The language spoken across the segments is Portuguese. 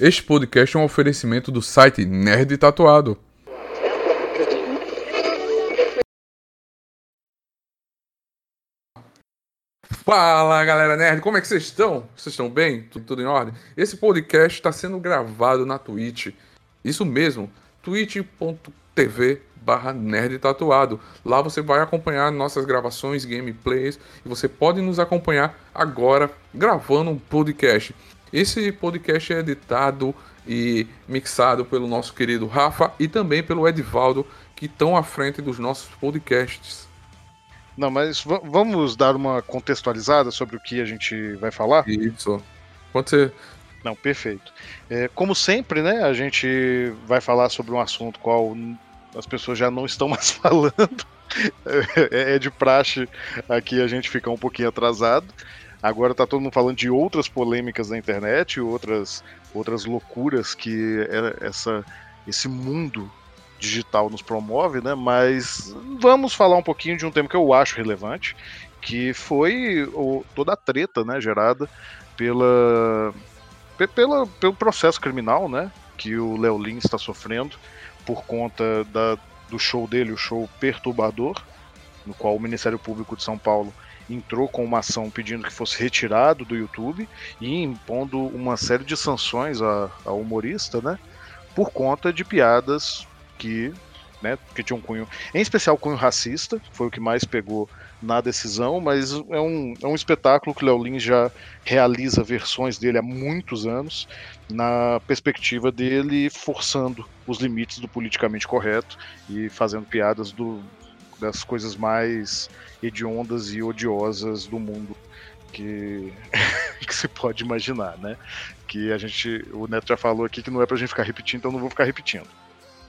Este podcast é um oferecimento do site Nerd Tatuado. Fala galera nerd, como é que vocês estão? Vocês estão bem? Tudo, tudo em ordem? Esse podcast está sendo gravado na Twitch. Isso mesmo, twitch.tv barra nerd tatuado. Lá você vai acompanhar nossas gravações, gameplays e você pode nos acompanhar agora gravando um podcast. Esse podcast é editado e mixado pelo nosso querido Rafa e também pelo Edivaldo, que estão à frente dos nossos podcasts. Não, mas vamos dar uma contextualizada sobre o que a gente vai falar? Isso. Pode ser. Não, perfeito. É, como sempre, né, a gente vai falar sobre um assunto qual as pessoas já não estão mais falando. É, é de praxe aqui a gente ficar um pouquinho atrasado. Agora tá todo mundo falando de outras polêmicas na internet, outras, outras loucuras que é essa, esse mundo digital nos promove, né? Mas vamos falar um pouquinho de um tema que eu acho relevante, que foi o, toda a treta, né, gerada pela, pela, pelo processo criminal, né, que o Léo Lins está sofrendo por conta da, do show dele, o show Perturbador, no qual o Ministério Público de São Paulo entrou com uma ação pedindo que fosse retirado do YouTube e impondo uma série de sanções ao humorista, né? Por conta de piadas que, né, que tinham um cunho, em especial cunho racista, foi o que mais pegou na decisão, mas é um, é um espetáculo que Léo Lins já realiza versões dele há muitos anos, na perspectiva dele forçando os limites do politicamente correto e fazendo piadas do, das coisas mais hediondas e odiosas do mundo que, que se pode imaginar, né? Que a gente, o Neto já falou aqui que não é pra gente ficar repetindo, então não vou ficar repetindo.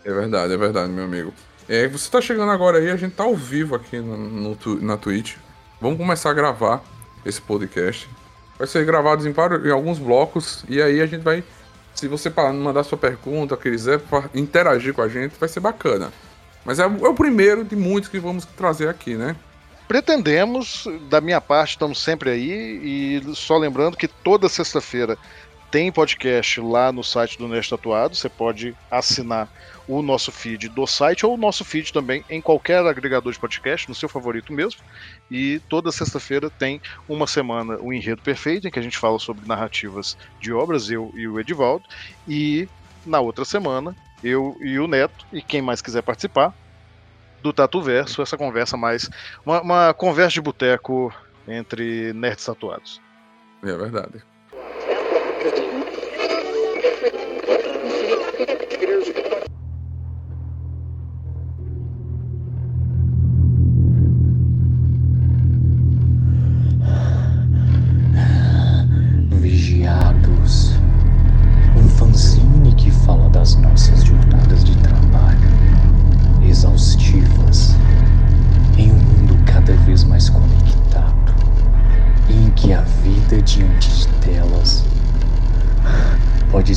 É verdade, é verdade, meu amigo. É, você tá chegando agora aí, a gente tá ao vivo aqui no, no na Twitch. Vamos começar a gravar esse podcast. Vai ser gravado em, vários, em alguns blocos e aí a gente vai. Se você mandar sua pergunta, quiser interagir com a gente, vai ser bacana. Mas é, é o primeiro de muitos que vamos trazer aqui, né? Pretendemos, da minha parte, estamos sempre aí. E só lembrando que toda sexta-feira tem podcast lá no site do Nerd Tatuado. Você pode assinar o nosso feed do site ou o nosso feed também em qualquer agregador de podcast, no seu favorito mesmo. E toda sexta-feira tem uma semana o Enredo Perfeito, em que a gente fala sobre narrativas de obras, eu e o Edivaldo. E na outra semana, eu e o Neto, e quem mais quiser participar, do Tatu Verso, essa conversa mais. Uma, uma conversa de boteco entre nerds tatuados. É verdade.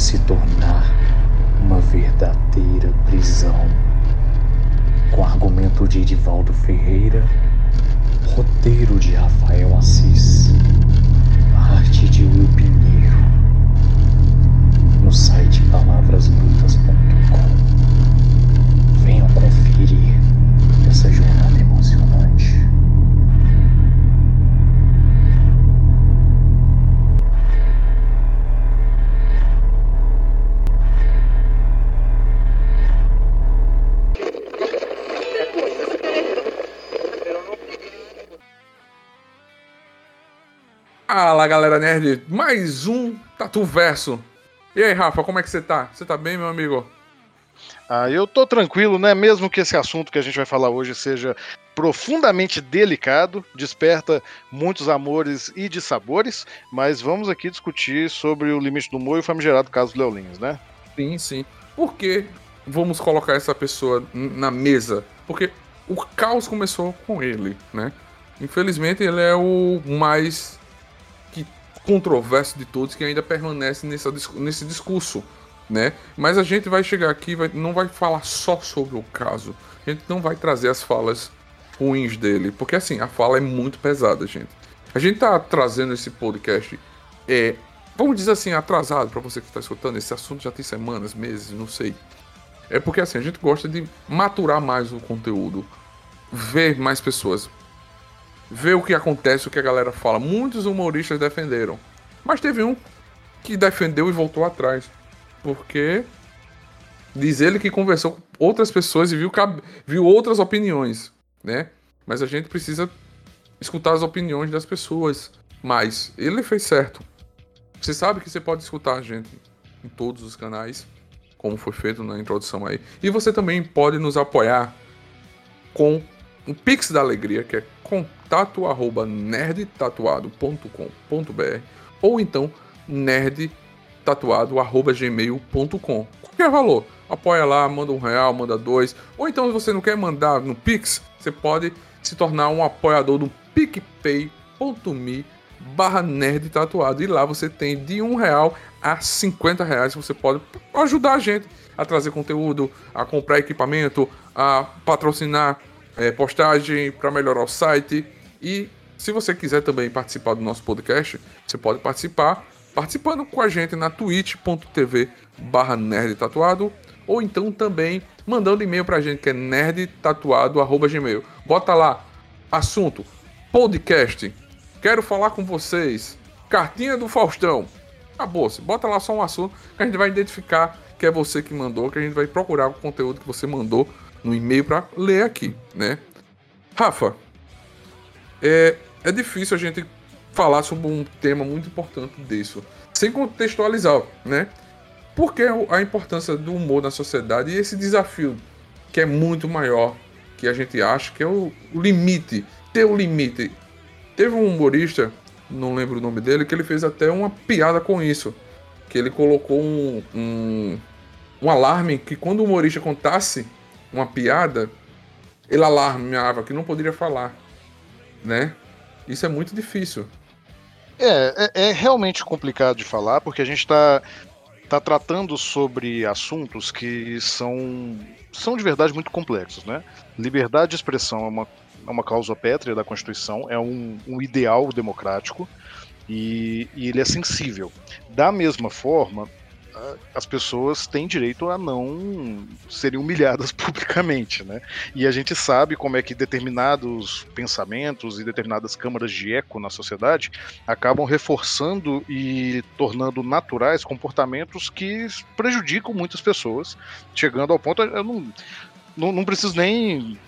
Se tornar uma verdadeira prisão. Com argumento de Edivaldo Ferreira, roteiro de Rafael Assis, Fala galera nerd, mais um Tatu Verso. E aí, Rafa, como é que você tá? Você tá bem, meu amigo? Ah, eu tô tranquilo, né? Mesmo que esse assunto que a gente vai falar hoje seja profundamente delicado, desperta muitos amores e dissabores, mas vamos aqui discutir sobre o limite do humor e o famigerado caso do Leolins, né? Sim, sim. Por que vamos colocar essa pessoa na mesa? Porque o caos começou com ele, né? Infelizmente, ele é o mais controverso de todos que ainda permanece nessa, nesse discurso, né? Mas a gente vai chegar aqui, vai, não vai falar só sobre o caso. A gente não vai trazer as falas ruins dele, porque assim, a fala é muito pesada, gente. A gente tá trazendo esse podcast é vamos dizer assim, atrasado para você que está escutando. Esse assunto já tem semanas, meses, não sei. É porque assim, a gente gosta de maturar mais o conteúdo, ver mais pessoas, ver o que acontece, o que a galera fala. Muitos humoristas defenderam, mas teve um que defendeu e voltou atrás, porque diz ele que conversou com outras pessoas e viu, viu outras opiniões, né? Mas a gente precisa escutar as opiniões das pessoas. Mas ele fez certo. Você sabe que você pode escutar a gente em todos os canais, como foi feito na introdução aí. E você também pode nos apoiar com um Pix da Alegria, que é contato@nerdtatuado.com.br ou então nerdtatuado@gmail.com. Qualquer valor, apoia lá, manda um real, manda dois, ou então se você não quer mandar no Pix, você pode se tornar um apoiador do picpay.me barra nerd tatuado. E lá você tem de um real a 50 reais. Você pode ajudar a gente a trazer conteúdo, a comprar equipamento, a patrocinar é, postagem para melhorar o site. E se você quiser também participar do nosso podcast, você pode participar participando com a gente na twitch.tv barra nerd tatuado ou então também mandando e-mail pra gente que é nerdtatuado.gmail. Bota lá, assunto, podcast, quero falar com vocês, cartinha do Faustão. Acabou-se, bota lá só um assunto que a gente vai identificar que é você que mandou, que a gente vai procurar o conteúdo que você mandou no e-mail para ler aqui, né? Rafa, é, é difícil a gente falar sobre um tema muito importante disso, sem contextualizar, né? Porque a importância do humor na sociedade e esse desafio que é muito maior que a gente acha que é o, limite, ter o limite. Teve um humorista, não lembro o nome dele, que ele fez até uma piada com isso. Que ele colocou um, um, um alarme que quando o humorista contasse uma piada, ele alarmeava que não poderia falar, né? Isso é muito difícil. É, é, é realmente complicado de falar, porque a gente está está tratando sobre assuntos que são, são de verdade muito complexos. Né? Liberdade de expressão é uma, é uma causa pétrea da Constituição, é um, um ideal democrático e, e ele é sensível. Da mesma forma, as pessoas têm direito a não serem humilhadas publicamente, né? E a gente sabe como é que determinados pensamentos e determinadas câmaras de eco na sociedade acabam reforçando e tornando naturais comportamentos que prejudicam muitas pessoas, chegando ao ponto, eu não, não, não preciso nem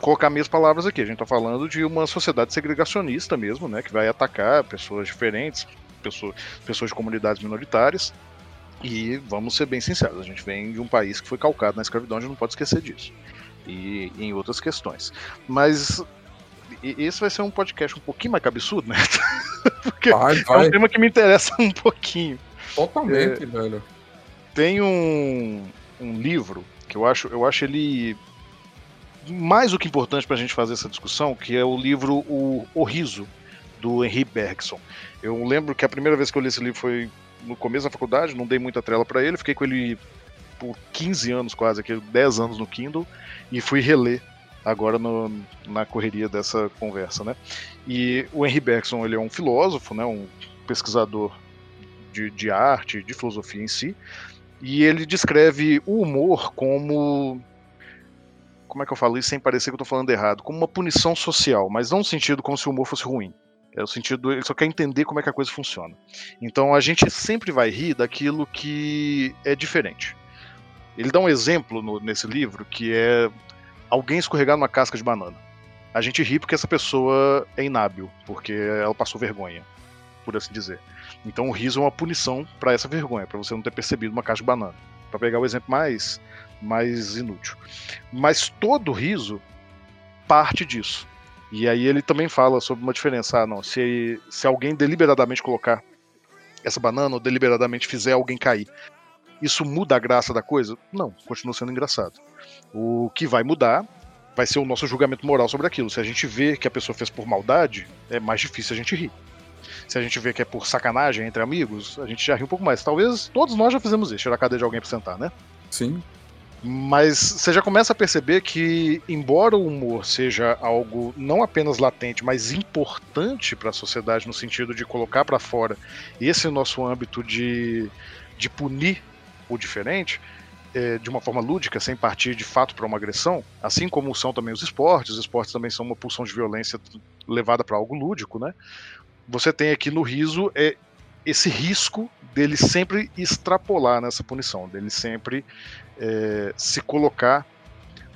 colocar minhas palavras aqui. A gente está falando de uma sociedade segregacionista mesmo, né, que vai atacar pessoas diferentes, pessoas, pessoas de comunidades minoritárias. E vamos ser bem sinceros, a gente vem de um país que foi calcado na escravidão, a gente não pode esquecer disso. E em outras questões. Mas esse vai ser um podcast um pouquinho mais cabeçudo, né? Porque vai, vai. é um tema que me interessa um pouquinho. Totalmente, é, velho. Tem um, um livro que eu acho, eu acho ele mais do que importante para a gente fazer essa discussão, que é o livro O, o Riso, do Henry Bergson. Eu lembro que a primeira vez que eu li esse livro foi no começo da faculdade, não dei muita trela para ele, fiquei com ele por 15 anos quase, aqui, 10 anos no Kindle, e fui reler agora no, na correria dessa conversa, né? E o Henry Bergson, ele é um filósofo, né, um pesquisador de, de arte, de filosofia em si, e ele descreve o humor como como é que eu falo isso sem parecer que eu tô falando errado, como uma punição social, mas não no sentido como se o humor fosse ruim. É o sentido, ele só quer entender como é que a coisa funciona. Então a gente sempre vai rir daquilo que é diferente. Ele dá um exemplo no, nesse livro que é alguém escorregar numa casca de banana. A gente ri porque essa pessoa é inábil, porque ela passou vergonha, por assim dizer. Então o riso é uma punição para essa vergonha, para você não ter percebido uma casca de banana. Para pegar o exemplo mais mais inútil. Mas todo riso parte disso. E aí ele também fala sobre uma diferença. Ah, não, se, se alguém deliberadamente colocar essa banana ou deliberadamente fizer alguém cair, isso muda a graça da coisa? Não, continua sendo engraçado. O que vai mudar vai ser o nosso julgamento moral sobre aquilo. Se a gente vê que a pessoa fez por maldade, é mais difícil a gente rir. Se a gente vê que é por sacanagem entre amigos, a gente já ri um pouco mais. Talvez todos nós já fizemos isso, tirar a cadeira de alguém pra sentar, né? Sim. Mas você já começa a perceber que, embora o humor seja algo não apenas latente, mas importante para a sociedade, no sentido de colocar para fora esse nosso âmbito de, de punir o diferente, é, de uma forma lúdica, sem partir de fato para uma agressão, assim como são também os esportes, os esportes também são uma pulsão de violência levada para algo lúdico, né? Você tem aqui no riso é, esse risco dele sempre extrapolar nessa punição, dele sempre é, se colocar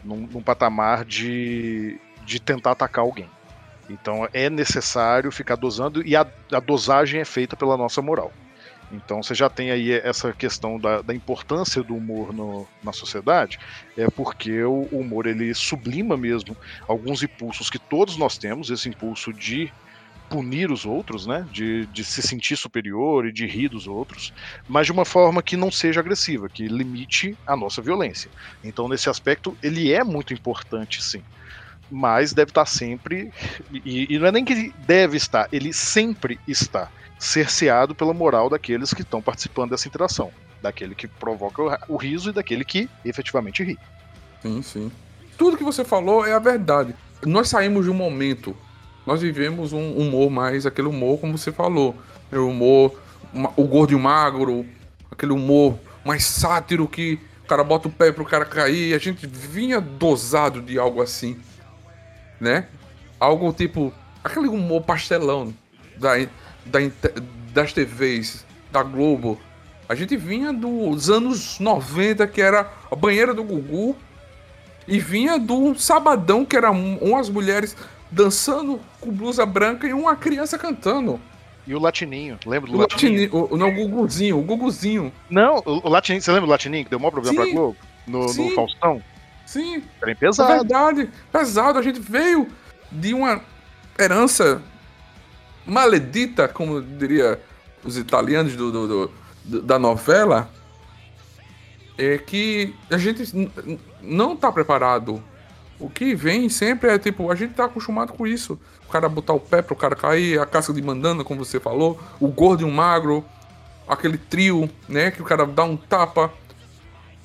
num, num patamar de, de tentar atacar alguém. Então é necessário ficar dosando e a, a, dosagem é feita pela nossa moral. Então você já tem aí essa questão da, da importância do humor no, na sociedade, é porque o, humor ele sublima mesmo alguns impulsos que todos nós temos, esse impulso de punir os outros, né? De, de se sentir superior e de rir dos outros, mas de uma forma que não seja agressiva, que limite a nossa violência. Então, nesse aspecto, ele é muito importante, sim. Mas deve estar sempre. E, e não é nem que deve estar, ele sempre está cerceado pela moral daqueles que estão participando dessa interação. Daquele que provoca o riso e daquele que efetivamente ri. Sim, sim. Tudo que você falou é a verdade. Nós saímos de um momento nós vivemos um humor mais, aquele humor como você falou, o humor, o gordo e o magro, aquele humor mais sátiro que o cara bota o pé pro cara cair, a gente vinha dosado de algo assim, né? Algo tipo, aquele humor pastelão da, da, das TVs, da Globo. A gente vinha dos anos 90, que era a banheira do Gugu, e vinha do Sabadão, que era um, umas mulheres dançando com blusa branca e uma criança cantando. E o Latininho, lembra do o Latininho? o, não, o Guguzinho, o Guguzinho. Não, o, o Latininho, você lembra do Latininho que deu o maior problema Sim. pra Globo? No, no Faustão? Sim. Bem pesado. É verdade, pesado. A gente veio de uma herança maledita, como diria os italianos do, do, do da novela, é que a gente não tá preparado o que vem sempre é tipo, a gente tá acostumado com isso. O cara botar o pé pro cara cair, a casca de mandana, como você falou, o gordo e o magro, aquele trio, né? Que o cara dá um tapa.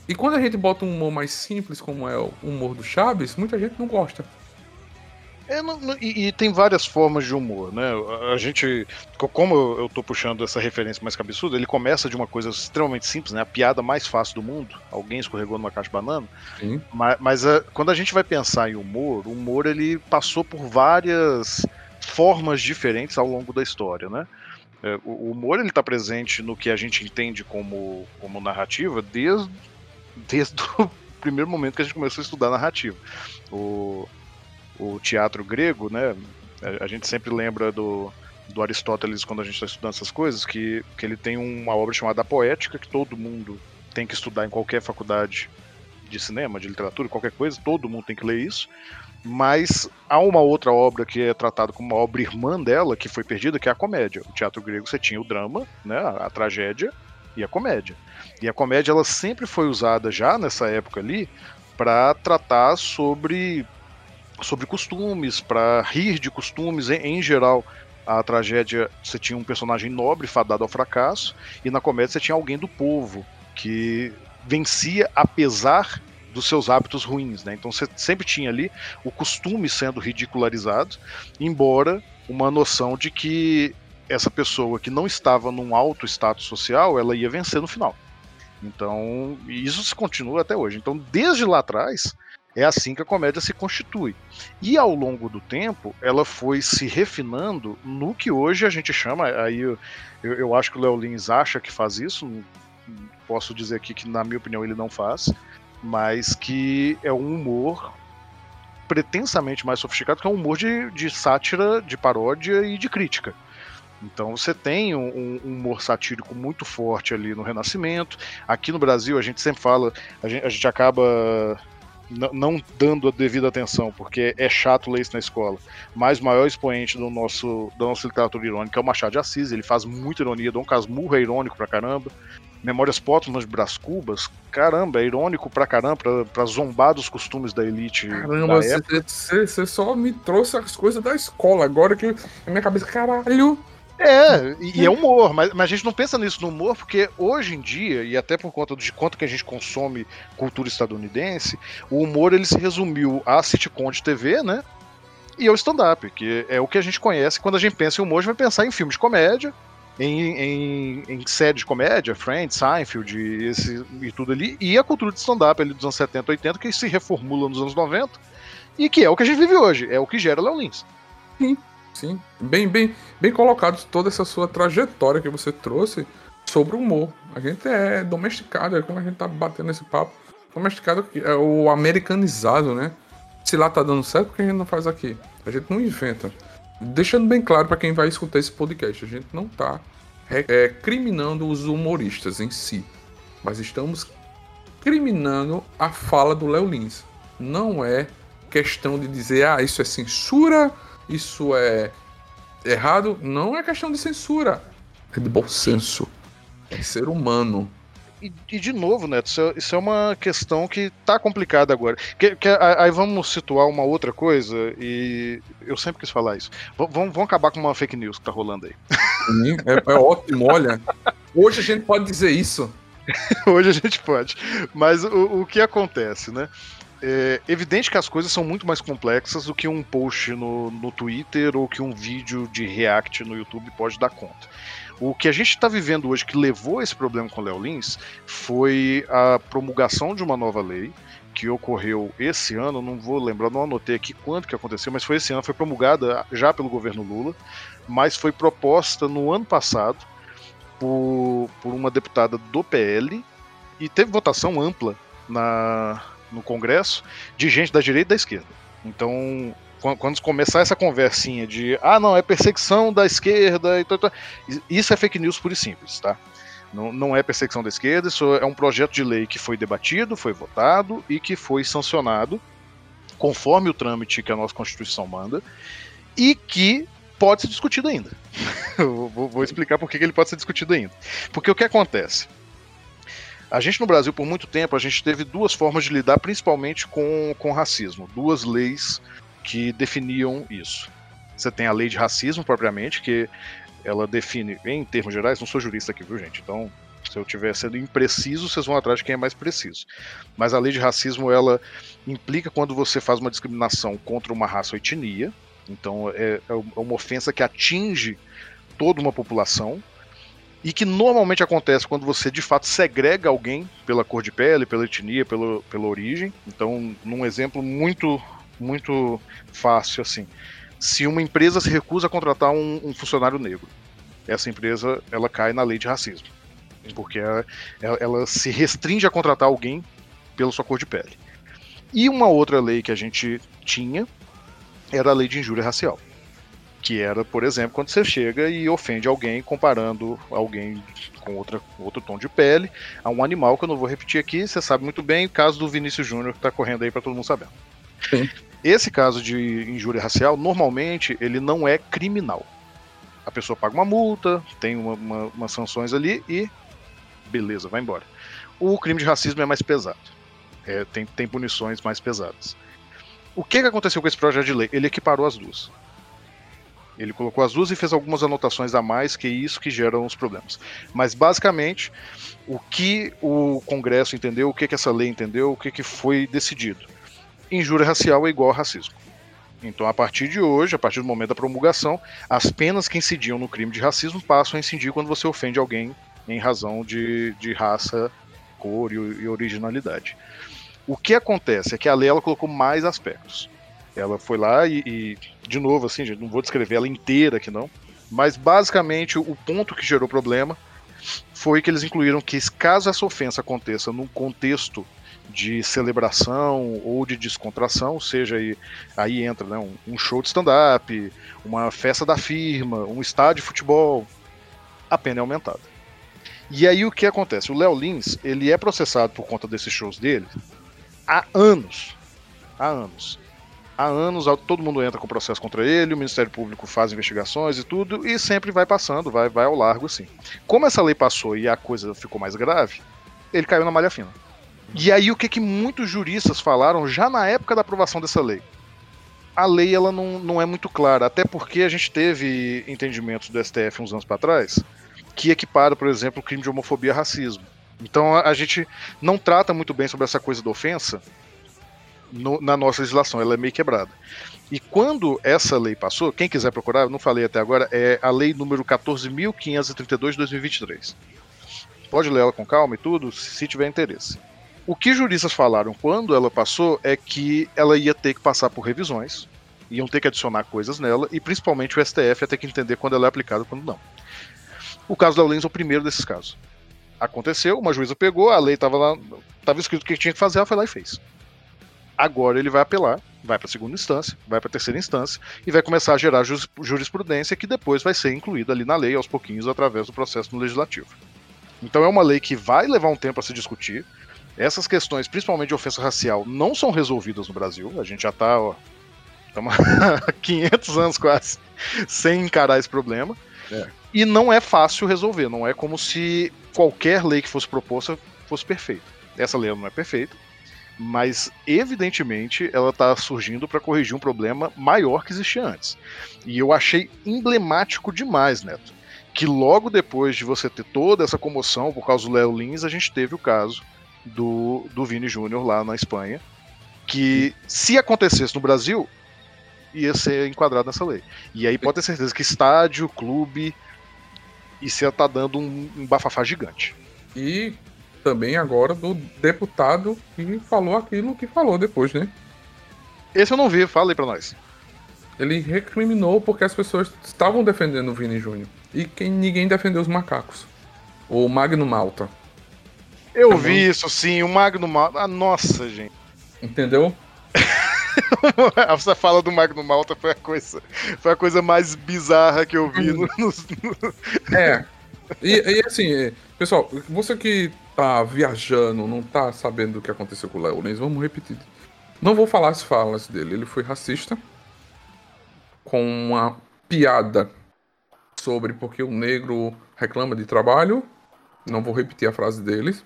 E quando a gente bota um humor mais simples, como é o humor do Chaves, muita gente não gosta. É, não, não, e, e, tem várias formas de humor, né? A gente, como eu, tô puxando essa referência mais cabeçuda, ele começa de uma coisa extremamente simples, né? A piada mais fácil do mundo, alguém escorregou numa caixa de banana. Sim. Mas, mas a, quando a gente vai pensar em humor, o humor ele passou por várias formas diferentes ao longo da história, né? É, o, o humor ele está presente no que a gente entende como, como narrativa desde, desde o primeiro momento que a gente começou a estudar narrativa. O, o teatro grego, né? A gente sempre lembra do, do Aristóteles quando a gente está estudando essas coisas, que, que ele tem uma obra chamada Poética, que todo mundo tem que estudar em qualquer faculdade de cinema, de literatura, qualquer coisa, todo mundo tem que ler isso. Mas há uma outra obra que é tratada como uma obra irmã dela, que foi perdida, que é a comédia. O teatro grego você tinha o drama, né, a, a tragédia e a comédia. E a comédia ela sempre foi usada já nessa época ali para tratar sobre sobre costumes, para rir de costumes em, em, geral. A tragédia, você tinha um personagem nobre fadado ao fracasso, e na comédia você tinha alguém do povo que vencia apesar dos seus hábitos ruins, né? Então você sempre tinha ali o costume sendo ridicularizado, embora uma noção de que essa pessoa que não estava num alto status social, ela ia vencer no final. Então, isso se continua até hoje. Então, desde lá atrás, é assim que a comédia se constitui. E ao longo do tempo, ela foi se refinando no que hoje a gente chama, aí eu, eu acho que o Léo Lins acha que faz isso, posso dizer aqui que na minha opinião ele não faz, mas que é um humor pretensamente mais sofisticado, que é um humor de, de sátira, de paródia e de crítica. Então você tem um, um, humor satírico muito forte ali no Renascimento. Aqui no Brasil a gente sempre fala, a gente, a gente acaba não dando a devida atenção, porque é chato ler isso na escola. Mas o maior expoente do nosso, da nossa literatura irônica é o Machado de Assis, ele faz muita ironia, Dom Casmurro é irônico pra caramba. Memórias Póstumas de Brás Cubas, caramba, é irônico pra caramba, pra, pra zombar dos costumes da elite. Caramba, você, só me trouxe as coisas da escola, agora que a minha cabeça, caralho, É, e é humor, mas, mas, a gente não pensa nisso no humor porque hoje em dia, e até por conta de quanto que a gente consome cultura estadunidense, o humor ele se resumiu a sitcom de TV, né? E ao stand-up, que é o que a gente conhece. Quando a gente pensa em humor, a gente vai pensar em filme de comédia, em, em, em série de comédia, Friends, Seinfeld e, esse, e tudo ali, e a cultura de stand-up ali dos anos 70, 80, que se reformula nos anos 90, e que é o que a gente vive hoje, é o que gera Léo Lins. Sim. Bem, bem, bem colocado toda essa sua trajetória que você trouxe sobre o humor. A gente é domesticado, é como a gente tá batendo esse papo. Domesticado é o americanizado, né? Se lá tá dando certo, por que a gente não faz aqui? A gente não inventa. Deixando bem claro para quem vai escutar esse podcast, a gente não tá é, criminando os humoristas em si, mas estamos criminando a fala do Léo Lins. Não é questão de dizer, ah, isso é censura, isso é errado. Não é questão de censura, é de bom senso. É ser humano. E, e, de novo, Neto, isso é, isso é, uma questão que tá complicada agora. Que, que, aí vamos situar uma outra coisa, e eu sempre quis falar isso. V vamos, vamos acabar com uma fake news que tá rolando aí. Sim, é, é ótimo, olha. Hoje a gente pode dizer isso. Hoje a gente pode. Mas o, o que acontece, né? É evidente que as coisas são muito mais complexas do que um post no, no Twitter ou que um vídeo de react no YouTube pode dar conta. O que a gente está vivendo hoje que levou esse problema com o Léo Lins foi a promulgação de uma nova lei que ocorreu esse ano, não vou lembrar, não anotei aqui quando que aconteceu, mas foi esse ano, foi promulgada já pelo governo Lula, mas foi proposta no ano passado por, por uma deputada do PL e teve votação ampla na, no Congresso de gente da direita e da esquerda. Então, quando começar essa conversinha de ah, não, é perseguição da esquerda e tal, isso é fake news pura e simples, tá? Não, não é perseguição da esquerda, isso é um projeto de lei que foi debatido, foi votado e que foi sancionado conforme o trâmite que a nossa Constituição manda e que pode ser discutido ainda. vou, explicar por que ele pode ser discutido ainda. Porque o que acontece? A gente no Brasil, por muito tempo, a gente teve duas formas de lidar principalmente com, com racismo. Duas leis que definiam isso. Você tem a lei de racismo propriamente, que ela define, em termos gerais, não sou jurista aqui, viu, gente? Então, se eu estiver sendo impreciso, vocês vão atrás de quem é mais preciso. Mas a lei de racismo, ela implica quando você faz uma discriminação contra uma raça ou etnia, então é, é uma ofensa que atinge toda uma população, e que normalmente acontece quando você de fato segrega alguém pela cor de pele, pela etnia, pela, pela origem. Então, num exemplo muito muito fácil assim. Se uma empresa se recusa a contratar um, um funcionário negro, essa empresa ela cai na lei de racismo, porque ela, ela se restringe a contratar alguém pela sua cor de pele. E uma outra lei que a gente tinha era a lei de injúria racial, que era, por exemplo, quando você chega e ofende alguém comparando alguém com outra, outro tom de pele a um animal que eu não vou repetir aqui, você sabe muito bem, o caso do Vinícius Júnior que está correndo aí para todo mundo saber. Sim. Esse caso de injúria racial, normalmente, ele não é criminal. A pessoa paga uma multa, tem uma, uma, umas sanções ali e beleza, vai embora. O crime de racismo é mais pesado. É, tem, tem punições mais pesadas. O que, que aconteceu com esse projeto de lei? Ele equiparou as duas. Ele colocou as duas e fez algumas anotações a mais, que é isso que gera os problemas. Mas basicamente, o que o Congresso entendeu, o que, que essa lei entendeu, o que, que foi decidido injúria racial é igual a racismo. Então, a partir de hoje, a partir do momento da promulgação, as penas que incidiam no crime de racismo passam a incidir quando você ofende alguém em razão de, de raça, cor e, e originalidade. O que acontece é que a lei ela colocou mais aspectos. Ela foi lá e, e, de novo, assim, não vou descrever ela inteira aqui não, mas basicamente o ponto que gerou problema foi que eles incluíram que caso essa ofensa aconteça num contexto de celebração ou de descontração, seja aí, aí entra né, um, um show de stand-up, uma festa da firma, um estádio de futebol, a pena é aumentada. E aí o que acontece? O Léo Lins, ele é processado por conta desses shows dele há anos. Há anos. Há anos todo mundo entra com processo contra ele, o Ministério Público faz investigações e tudo, e sempre vai passando, vai, vai ao largo assim. Como essa lei passou e a coisa ficou mais grave, ele caiu na malha fina. E aí o que, que muitos juristas falaram já na época da aprovação dessa lei? a lei ela não, não é muito clara, até porque a gente teve entendimentos do STF uns anos para trás que equipara, por exemplo, o crime de homofobia a racismo. Então a, gente não trata muito bem sobre essa coisa da ofensa no, na nossa legislação, ela é meio quebrada. E quando essa lei passou, quem quiser procurar, eu não falei até agora, é a lei número 14.532 de 2023. Pode ler ela com calma e tudo, se tiver interesse. O que juristas falaram quando ela passou é que ela ia ter que passar por revisões, iam ter que adicionar coisas nela, e principalmente o STF ia ter que entender quando ela é aplicada e quando não. O caso da Lens é o primeiro desses casos. Aconteceu, uma juíza pegou, a lei estava lá, estava escrito o que tinha que fazer, ela foi lá e fez. Agora ele vai apelar, vai para a segunda instância, vai para a terceira instância e vai começar a gerar jurisprudência que depois vai ser incluída ali na lei aos pouquinhos através do processo no legislativo. Então é uma lei que vai levar um tempo a se discutir. Essas questões, principalmente de ofensa racial, não são resolvidas no Brasil. A gente já está estamos há 500 anos quase sem encarar esse problema. É. E não é fácil resolver. Não é como se qualquer lei que fosse proposta fosse perfeita. Essa lei não é perfeita, mas evidentemente ela está surgindo para corrigir um problema maior que existia antes. E eu achei emblemático demais, Neto, que logo depois de você ter toda essa comoção por causa do Léo Lins, a gente teve o caso do, do Vini Júnior lá na Espanha, que se acontecesse no Brasil, ia ser enquadrado nessa lei. E aí pode ter certeza que estádio, clube, ia estar tá dando um, um bafafá gigante. E também agora do deputado que falou aquilo que falou depois, né? Esse eu não vi, fala aí pra nós. Ele recriminou porque as pessoas estavam defendendo o Vini Júnior. E quem ninguém defendeu os macacos. O Magno Malta. Eu tá vi isso sim, o Magno Malta. Ah, nossa, gente. Entendeu? Essa fala do Magno Malta foi a coisa, foi a coisa mais bizarra que eu vi no, no... É. E, e, assim, pessoal, você que tá viajando, não tá sabendo o que aconteceu com o Léo Lins, vamos repetir. Não vou falar as falas dele. Ele foi racista com uma piada sobre porque o negro reclama de trabalho. Não vou repetir a frase deles.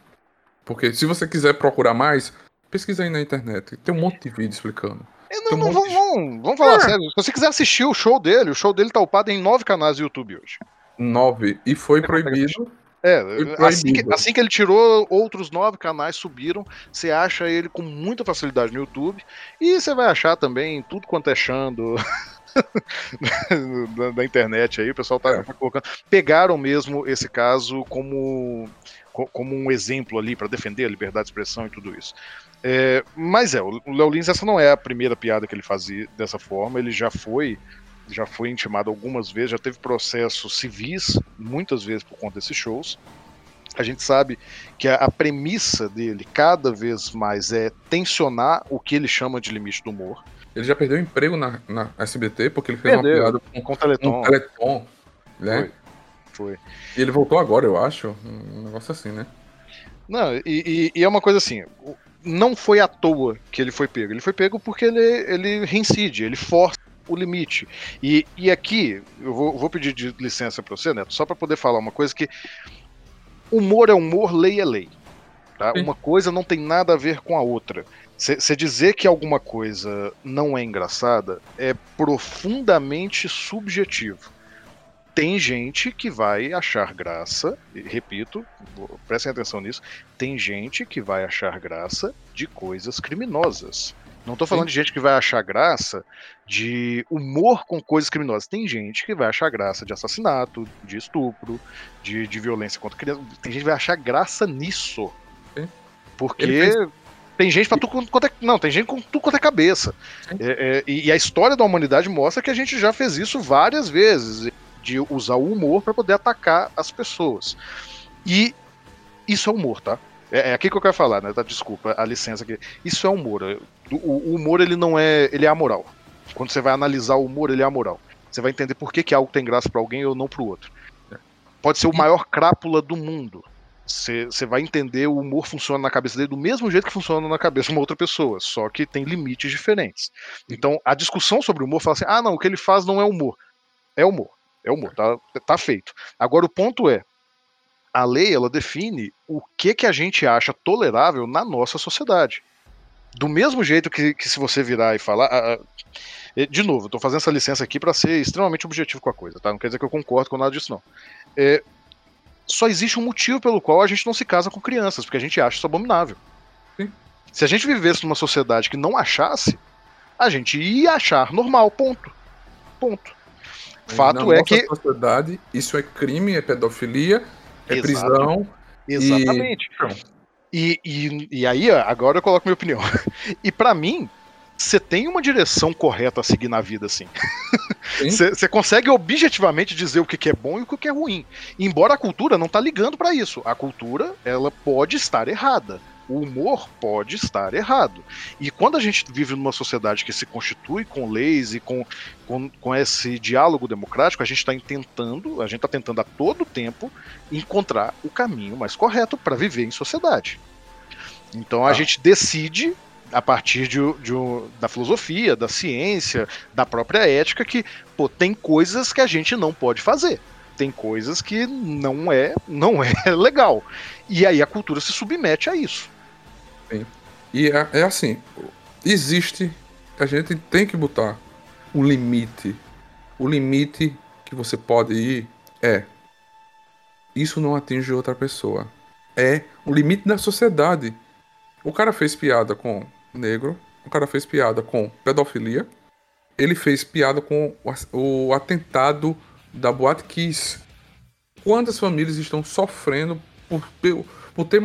Porque se você quiser procurar mais, pesquisa aí na internet. Tem um monte de vídeo explicando. Não, não, um vamos, de... vamos, vamos, falar é. sério. Se você quiser assistir o show dele, o show dele tá upado em nove canais do YouTube hoje. Nove. E foi proibido. É, assim que, assim que, ele tirou, outros nove canais subiram. Você acha ele com muita facilidade no YouTube. E você vai achar também tudo quanto é chando. da, da, internet aí, o pessoal tá, é. tá, colocando. Pegaram mesmo esse caso como, como um exemplo ali para defender a liberdade de expressão e tudo isso. É, mas é, o Léo Lins, essa não é a primeira piada que ele fazia dessa forma, ele já foi já foi intimado algumas vezes, já teve processos civis, muitas vezes por conta desses shows. A gente sabe que a, a premissa dele cada vez mais é tensionar o que ele chama de limite do humor. Ele já perdeu emprego na, na SBT porque ele fez perdeu, uma piada com, com o Teleton. Um teleton né? Foi. Foi. E ele voltou agora, eu acho. Um negócio assim, né? Não, e, e, e é uma coisa assim. Não foi à toa que ele foi pego. Ele foi pego porque ele, ele reincide, ele força o limite. E, e aqui, eu vou, vou pedir de licença para você, Neto, só para poder falar uma coisa que humor é humor, lei é lei. Tá? Uma coisa não tem nada a ver com a outra. Você dizer que alguma coisa não é engraçada é profundamente subjetivo. Tem gente que vai achar graça, repito, prestem atenção nisso, tem gente que vai achar graça de coisas criminosas. Não tô falando Sim. de gente que vai achar graça de humor com coisas criminosas. Tem gente que vai achar graça de assassinato, de estupro, de, de violência contra criança. Tem gente que vai achar graça nisso. Porque fez... tem gente pra tudo quanto é. Não, tem gente com tudo quanto é cabeça. É, é, e a história da humanidade mostra que a gente já fez isso várias vezes. De usar o humor para poder atacar as pessoas. E isso é humor, tá? É, é, aqui que eu quero falar, né? Tá, desculpa, a licença aqui. Isso é humor. O, o, humor ele não é, ele é amoral. Quando você vai analisar o humor, ele é amoral. Você vai entender por que, que algo tem graça para alguém ou não para o outro. Pode ser o maior crápula do mundo. Você, vai entender o humor funciona na cabeça dele do mesmo jeito que funciona na cabeça de uma outra pessoa, só que tem limites diferentes. Então, a discussão sobre o humor fala assim: ah, não, o que ele faz não é humor. É humor. É humor, tá, tá feito. Agora, o ponto é: a lei ela define o que, que a gente acha tolerável na nossa sociedade. Do mesmo jeito que, que se você virar e falar. Ah, ah, de novo, eu tô fazendo essa licença aqui para ser extremamente objetivo com a coisa, tá? Não quer dizer que eu concordo com nada disso, não. É, só existe um motivo pelo qual a gente não se casa com crianças, porque a gente acha isso abominável. Sim. Se a gente vivesse numa sociedade que não achasse, a gente ia achar normal, ponto. Ponto. Fato Na é que. Na sociedade, isso é crime, é pedofilia, é Exato. prisão. Exatamente. E... E, e, e aí, agora eu coloco minha opinião. E para mim, você tem uma direção correta a seguir na vida, assim. Você consegue objetivamente dizer o que, que é bom e o que, que é ruim. Embora a cultura não tá ligando para isso. A cultura, ela pode estar errada. O humor pode estar errado. E quando a gente vive numa sociedade que se constitui com leis e com, com, com esse diálogo democrático, a gente está tentando, a gente está tentando a todo tempo encontrar o caminho mais correto para viver em sociedade. Então a ah. gente decide a partir de, de, da filosofia, da ciência, da própria ética, que pô, tem coisas que a gente não pode fazer. Tem coisas que não é, não é legal. E aí a cultura se submete a isso. Sim. E é, é assim, existe, a gente tem que botar um limite. O limite que você pode ir é isso não atinge outra pessoa. É o limite da sociedade. O cara fez piada com negro, o cara fez piada com pedofilia, ele fez piada com o, atentado da Boate Kiss. Quantas famílias estão sofrendo por, por ter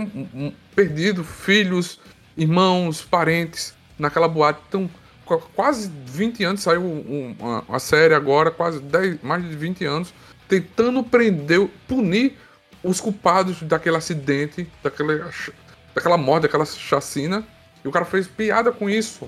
perdido filhos, irmãos, parentes naquela boate? Então, quase 20 anos saiu uma, uma série agora, quase 10, mais de 20 anos, tentando prender, punir os culpados daquele acidente, daquela, daquela morte, daquela chacina e o cara fez piada com isso.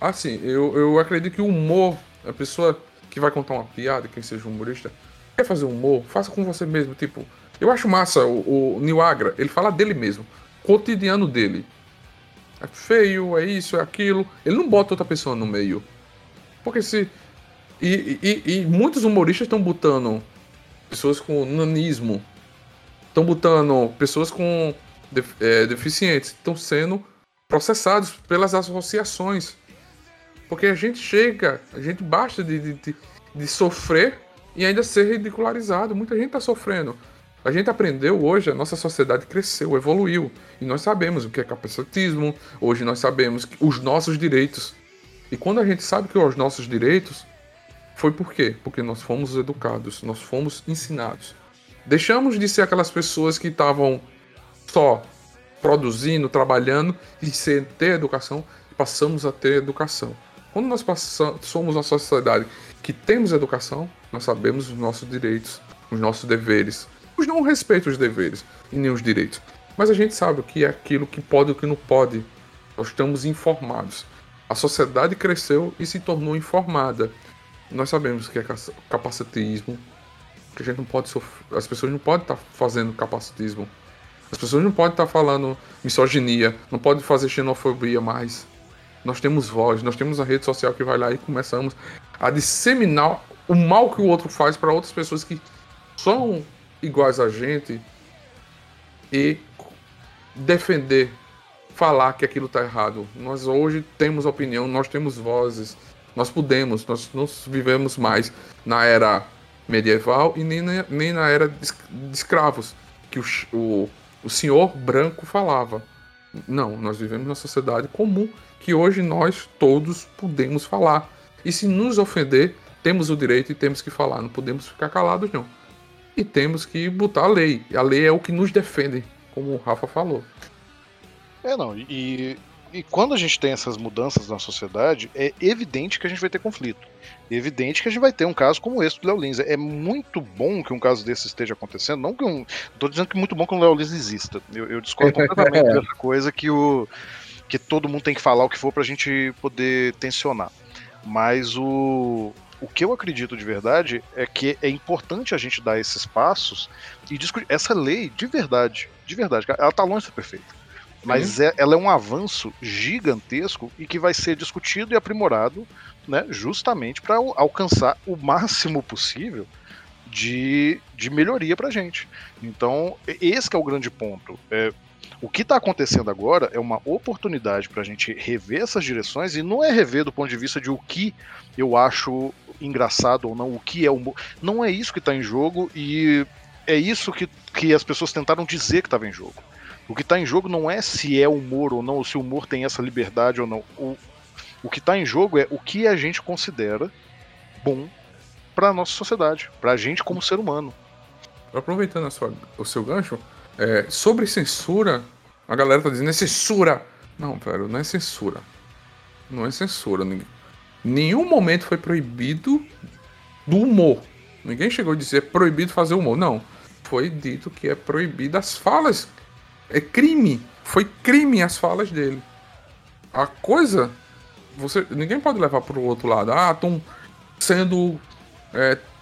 Assim, eu, eu acredito que o humor, a pessoa que vai contar uma piada, quem seja humorista, quer fazer humor, faça com você mesmo. Tipo, eu acho massa o, o Neil Agra, ele fala dele mesmo, cotidiano dele. É feio, é isso, é aquilo. Ele não bota outra pessoa no meio. Porque se. E, e, e muitos humoristas estão botando pessoas com nanismo, estão botando pessoas com é, deficientes, estão sendo processados pelas associações. Porque a gente chega, a gente basta de, de, de sofrer e ainda ser ridicularizado. Muita gente está sofrendo. A gente aprendeu hoje, a nossa sociedade cresceu, evoluiu. E nós sabemos o que é capacitismo, hoje nós sabemos os nossos direitos. E quando a gente sabe que os nossos direitos, foi por quê? Porque nós fomos educados, nós fomos ensinados. Deixamos de ser aquelas pessoas que estavam só produzindo, trabalhando e sem ter educação, passamos a ter educação. Quando nós passamos, somos uma sociedade que temos educação, nós sabemos os nossos direitos, os nossos deveres. Não respeito os deveres e nem os direitos. Mas a gente sabe o que é aquilo que pode e o que não pode. Nós estamos informados. A sociedade cresceu e se tornou informada. Nós sabemos que é capacitismo, que a gente não pode sofrer, as pessoas não podem estar fazendo capacitismo as pessoas não podem estar falando misoginia, não podem fazer xenofobia mais. Nós temos voz, nós temos a rede social que vai lá e começamos a disseminar o mal que o outro faz para outras pessoas que são iguais a gente e defender, falar que aquilo está errado. Nós hoje temos opinião, nós temos vozes, nós podemos, nós não vivemos mais na era medieval e nem na, nem na era de, escravos, que o, o o senhor branco falava. Não, nós vivemos numa sociedade comum que hoje nós todos podemos falar. E se nos ofender, temos o direito e temos que falar, não podemos ficar calados não. E temos que botar a lei. A lei é o que nos defende, como o Rafa falou. É, não, e, e quando a gente tem essas mudanças na sociedade, é evidente que a gente vai ter conflito evidente que a gente vai ter um caso como esse do Léo Lins. É muito bom que um caso desse esteja acontecendo. Não que um. Tô dizendo que é muito bom que o Léo Lins exista. Eu, eu discordo completamente dessa coisa que o. que todo mundo tem que falar o que for pra gente poder tensionar. Mas o. O que eu acredito de verdade é que é importante a gente dar esses passos e discutir. Essa lei, de verdade, de verdade, ela tá longe de ser perfeita. Mas uhum. é, ela é um avanço gigantesco e que vai ser discutido e aprimorado né, justamente para alcançar o máximo possível de, de melhoria para gente. Então, esse é o grande ponto. É, O que está acontecendo agora é uma oportunidade para a gente rever essas direções e não é rever do ponto de vista de o que eu acho engraçado ou não, o que é humor. Não é isso que está em jogo e é isso que, que as pessoas tentaram dizer que estava em jogo. O que está em jogo não é se é humor ou não, ou se o humor tem essa liberdade ou não. O, o que está em jogo é o que a gente considera bom para nossa sociedade, para a gente como ser humano. Aproveitando sua, o seu gancho, é, sobre censura, a galera tá dizendo é censura. Não, velho, não é censura. Não é censura. Nenhum momento foi proibido do humor. Ninguém chegou a dizer proibido fazer humor. Não. Foi dito que é proibido as falas. É crime. Foi crime as falas dele. A coisa. Você, ninguém pode levar pro outro lado. Ah, estão sendo.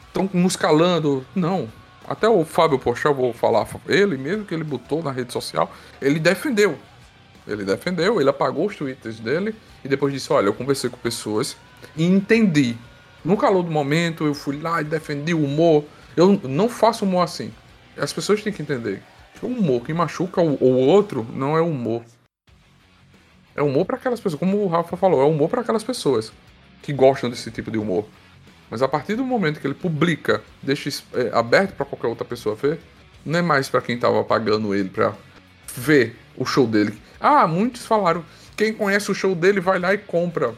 Estão é, nos calando. Não. Até o Fábio Pochá, vou falar, ele mesmo que ele botou na rede social, ele defendeu. Ele defendeu, ele apagou os tweets dele e depois disse: Olha, eu conversei com pessoas e entendi. No calor do momento, eu fui lá e defendi o humor. Eu não faço humor assim. As pessoas têm que entender. O humor que machuca o, o outro não é humor. É humor para aquelas pessoas, como o Rafa falou, é humor para aquelas pessoas que gostam desse tipo de humor. Mas a partir do momento que ele publica, deixa é, aberto para qualquer outra pessoa ver, não é mais para quem tava pagando ele para ver o show dele. Ah, muitos falaram, quem conhece o show dele vai lá e compra.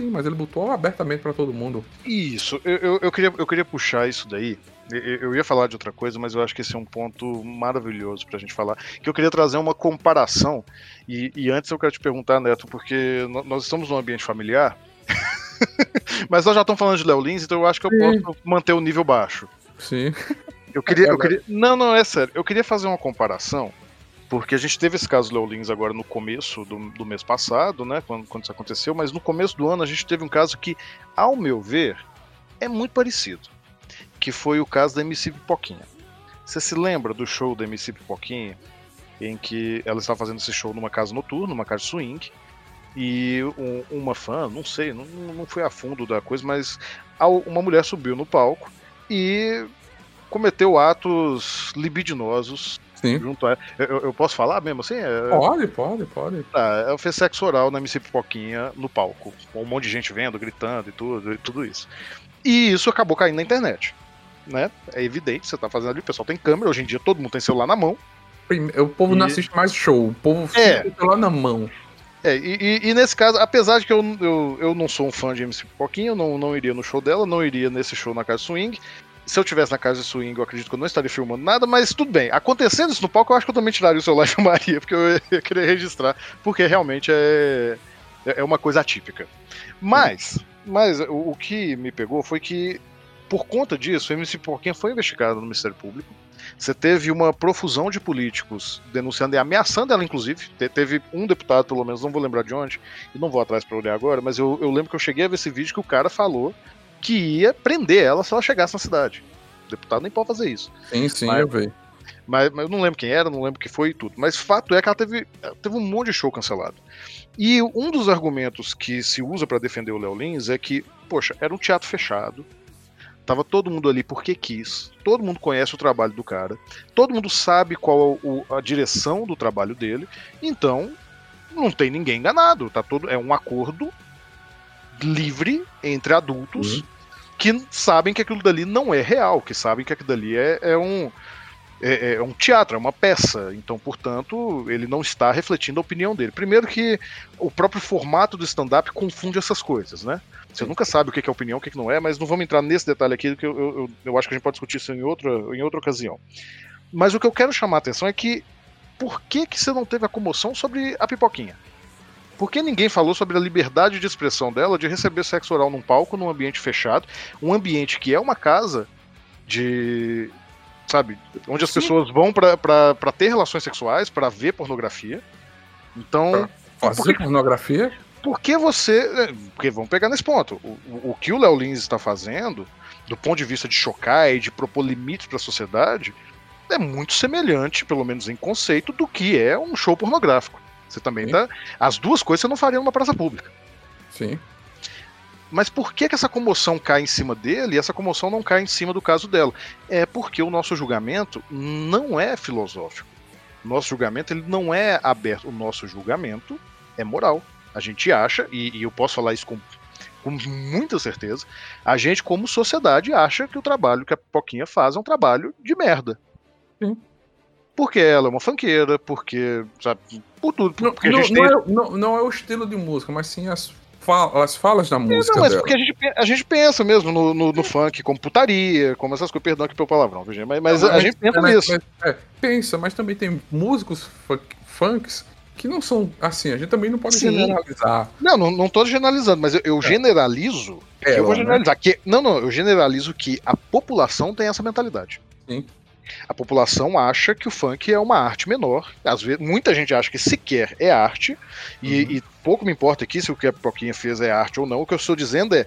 Sim, mas ele botou abertamente para todo mundo. Isso, eu, eu, eu, queria, eu queria puxar isso daí. Eu, eu ia falar de outra coisa, mas eu acho que esse é um ponto maravilhoso pra gente falar. Que eu queria trazer uma comparação. E, e antes eu quero te perguntar, Neto, porque nós estamos num ambiente familiar Mas nós já estamos falando de Léo Lins, então eu acho que eu Sim. posso manter o nível baixo. Sim. Eu queria, eu queria. Não, não, é sério. Eu queria fazer uma comparação, porque a gente teve esse caso Léo Lins agora no começo do, do mês passado, né? Quando, quando isso aconteceu, mas no começo do ano a gente teve um caso que, ao meu ver, é muito parecido. Que foi o caso da MC Pipoquinha. Você se lembra do show da MC Pipoquinha? Em que ela estava fazendo esse show numa casa noturna, numa casa swing e um, uma fã, não sei, não, não foi a fundo da coisa, mas uma mulher subiu no palco e cometeu atos libidinosos Sim. junto a eu, eu posso falar mesmo assim? É... Pode, pode, pode. Ah, ela fez sexo oral na MC Pipoquinha no palco, com um monte de gente vendo, gritando e tudo, e tudo isso. E isso acabou caindo na internet. Né? É evidente, você tá fazendo ali, o pessoal tem câmera, hoje em dia todo mundo tem celular na mão. O povo e... não assiste mais show, o povo fica é. com o celular na mão. É, e, e, e, nesse caso, apesar de que eu, eu, eu não sou um fã de MC Pipoquinha, eu não, não iria no show dela, não iria nesse show na Casa Swing. Se eu tivesse na Casa Swing, eu acredito que eu não estaria filmando nada, mas tudo bem. Acontecendo isso no palco, eu acho que eu também tiraria o celular e filmaria, porque eu ia querer registrar, porque realmente é, é uma coisa atípica. Mas, mas o, o que me pegou foi que, por conta disso, o MC Pipoquinha foi investigado no Ministério Público você teve uma profusão de políticos denunciando e ameaçando ela, inclusive. Te teve um deputado, pelo menos, não vou lembrar de onde, e não vou atrás para olhar agora, mas eu, eu, lembro que eu cheguei a ver esse vídeo que o cara falou que ia prender ela se ela chegasse na cidade. O deputado nem pode fazer isso. Sim, sim, mas, eu vi. Mas, mas, eu não lembro quem era, não lembro o que foi e tudo. Mas fato é que ela teve, teve um monte de show cancelado. E um dos argumentos que se usa para defender o Léo Lins é que, poxa, era um teatro fechado, Tava todo mundo ali porque quis. Todo mundo conhece o trabalho do cara. Todo mundo sabe qual é a direção do trabalho dele. Então, não tem ninguém enganado. Tá todo, é um acordo livre entre adultos uhum. que sabem que aquilo dali não é real, que sabem que aquilo dali é, é um. É, é, um teatro, é uma peça. Então, portanto, ele não está refletindo a opinião dele. Primeiro que o próprio formato do stand-up confunde essas coisas, né? Você nunca sabe o que é opinião, o que não é, mas não vamos entrar nesse detalhe aqui, que eu, eu, eu acho que a gente pode discutir isso em outra, em outra ocasião. Mas o que eu quero chamar a atenção é que por que, que você não teve a comoção sobre a pipoquinha? Por que ninguém falou sobre a liberdade de expressão dela de receber sexo oral num palco, num ambiente fechado, um ambiente que é uma casa de. sabe? Onde as Sim. pessoas vão para ter relações sexuais, para ver pornografia. Então. Pra fazer pornografia? Por que você. É, porque vamos pegar nesse ponto. O, o, o que o Léo Lins está fazendo, do ponto de vista de chocar e de propor limites para a sociedade, é muito semelhante, pelo menos em conceito, do que é um show pornográfico. Você também Sim. tá. As duas coisas você não faria numa praça pública. Sim. Mas por que, que essa comoção cai em cima dele e essa comoção não cai em cima do caso dela? É porque o nosso julgamento não é filosófico. Nosso julgamento ele não é aberto. O nosso julgamento é moral. A gente acha, e, e eu posso falar isso com, com muita certeza, a gente, como sociedade, acha que o trabalho que a Poquinha faz é um trabalho de merda. Sim. Porque ela é uma fanqueira, porque. Sabe, por tudo. Não, Porque a não, gente não tem. é, não- não é o estilo de música, mas sim as, fa- as falas da música Não, mas dela. porque a gente, a gente pensa mesmo no, no, no funk como putaria, como essas coisas, perdão aqui pelo palavrão, gente? Mas, mas a gente pensa mas- nisso. mas- é, pensa, mas também tem músicos funk, funks que não são assim. A gente também não pode Sim. generalizar. Não, não, não tô generalizando, mas eu, eu generalizo. que eu vou né? generalizar. Que, não, não, eu generalizo que a população tem essa mentalidade. Sim. A população acha que o funk é uma arte menor. Às vezes, muita gente acha que sequer é arte. E, Uhum. e pouco me importa aqui se o que a Poquinha fez é arte ou não. O que eu estou dizendo é.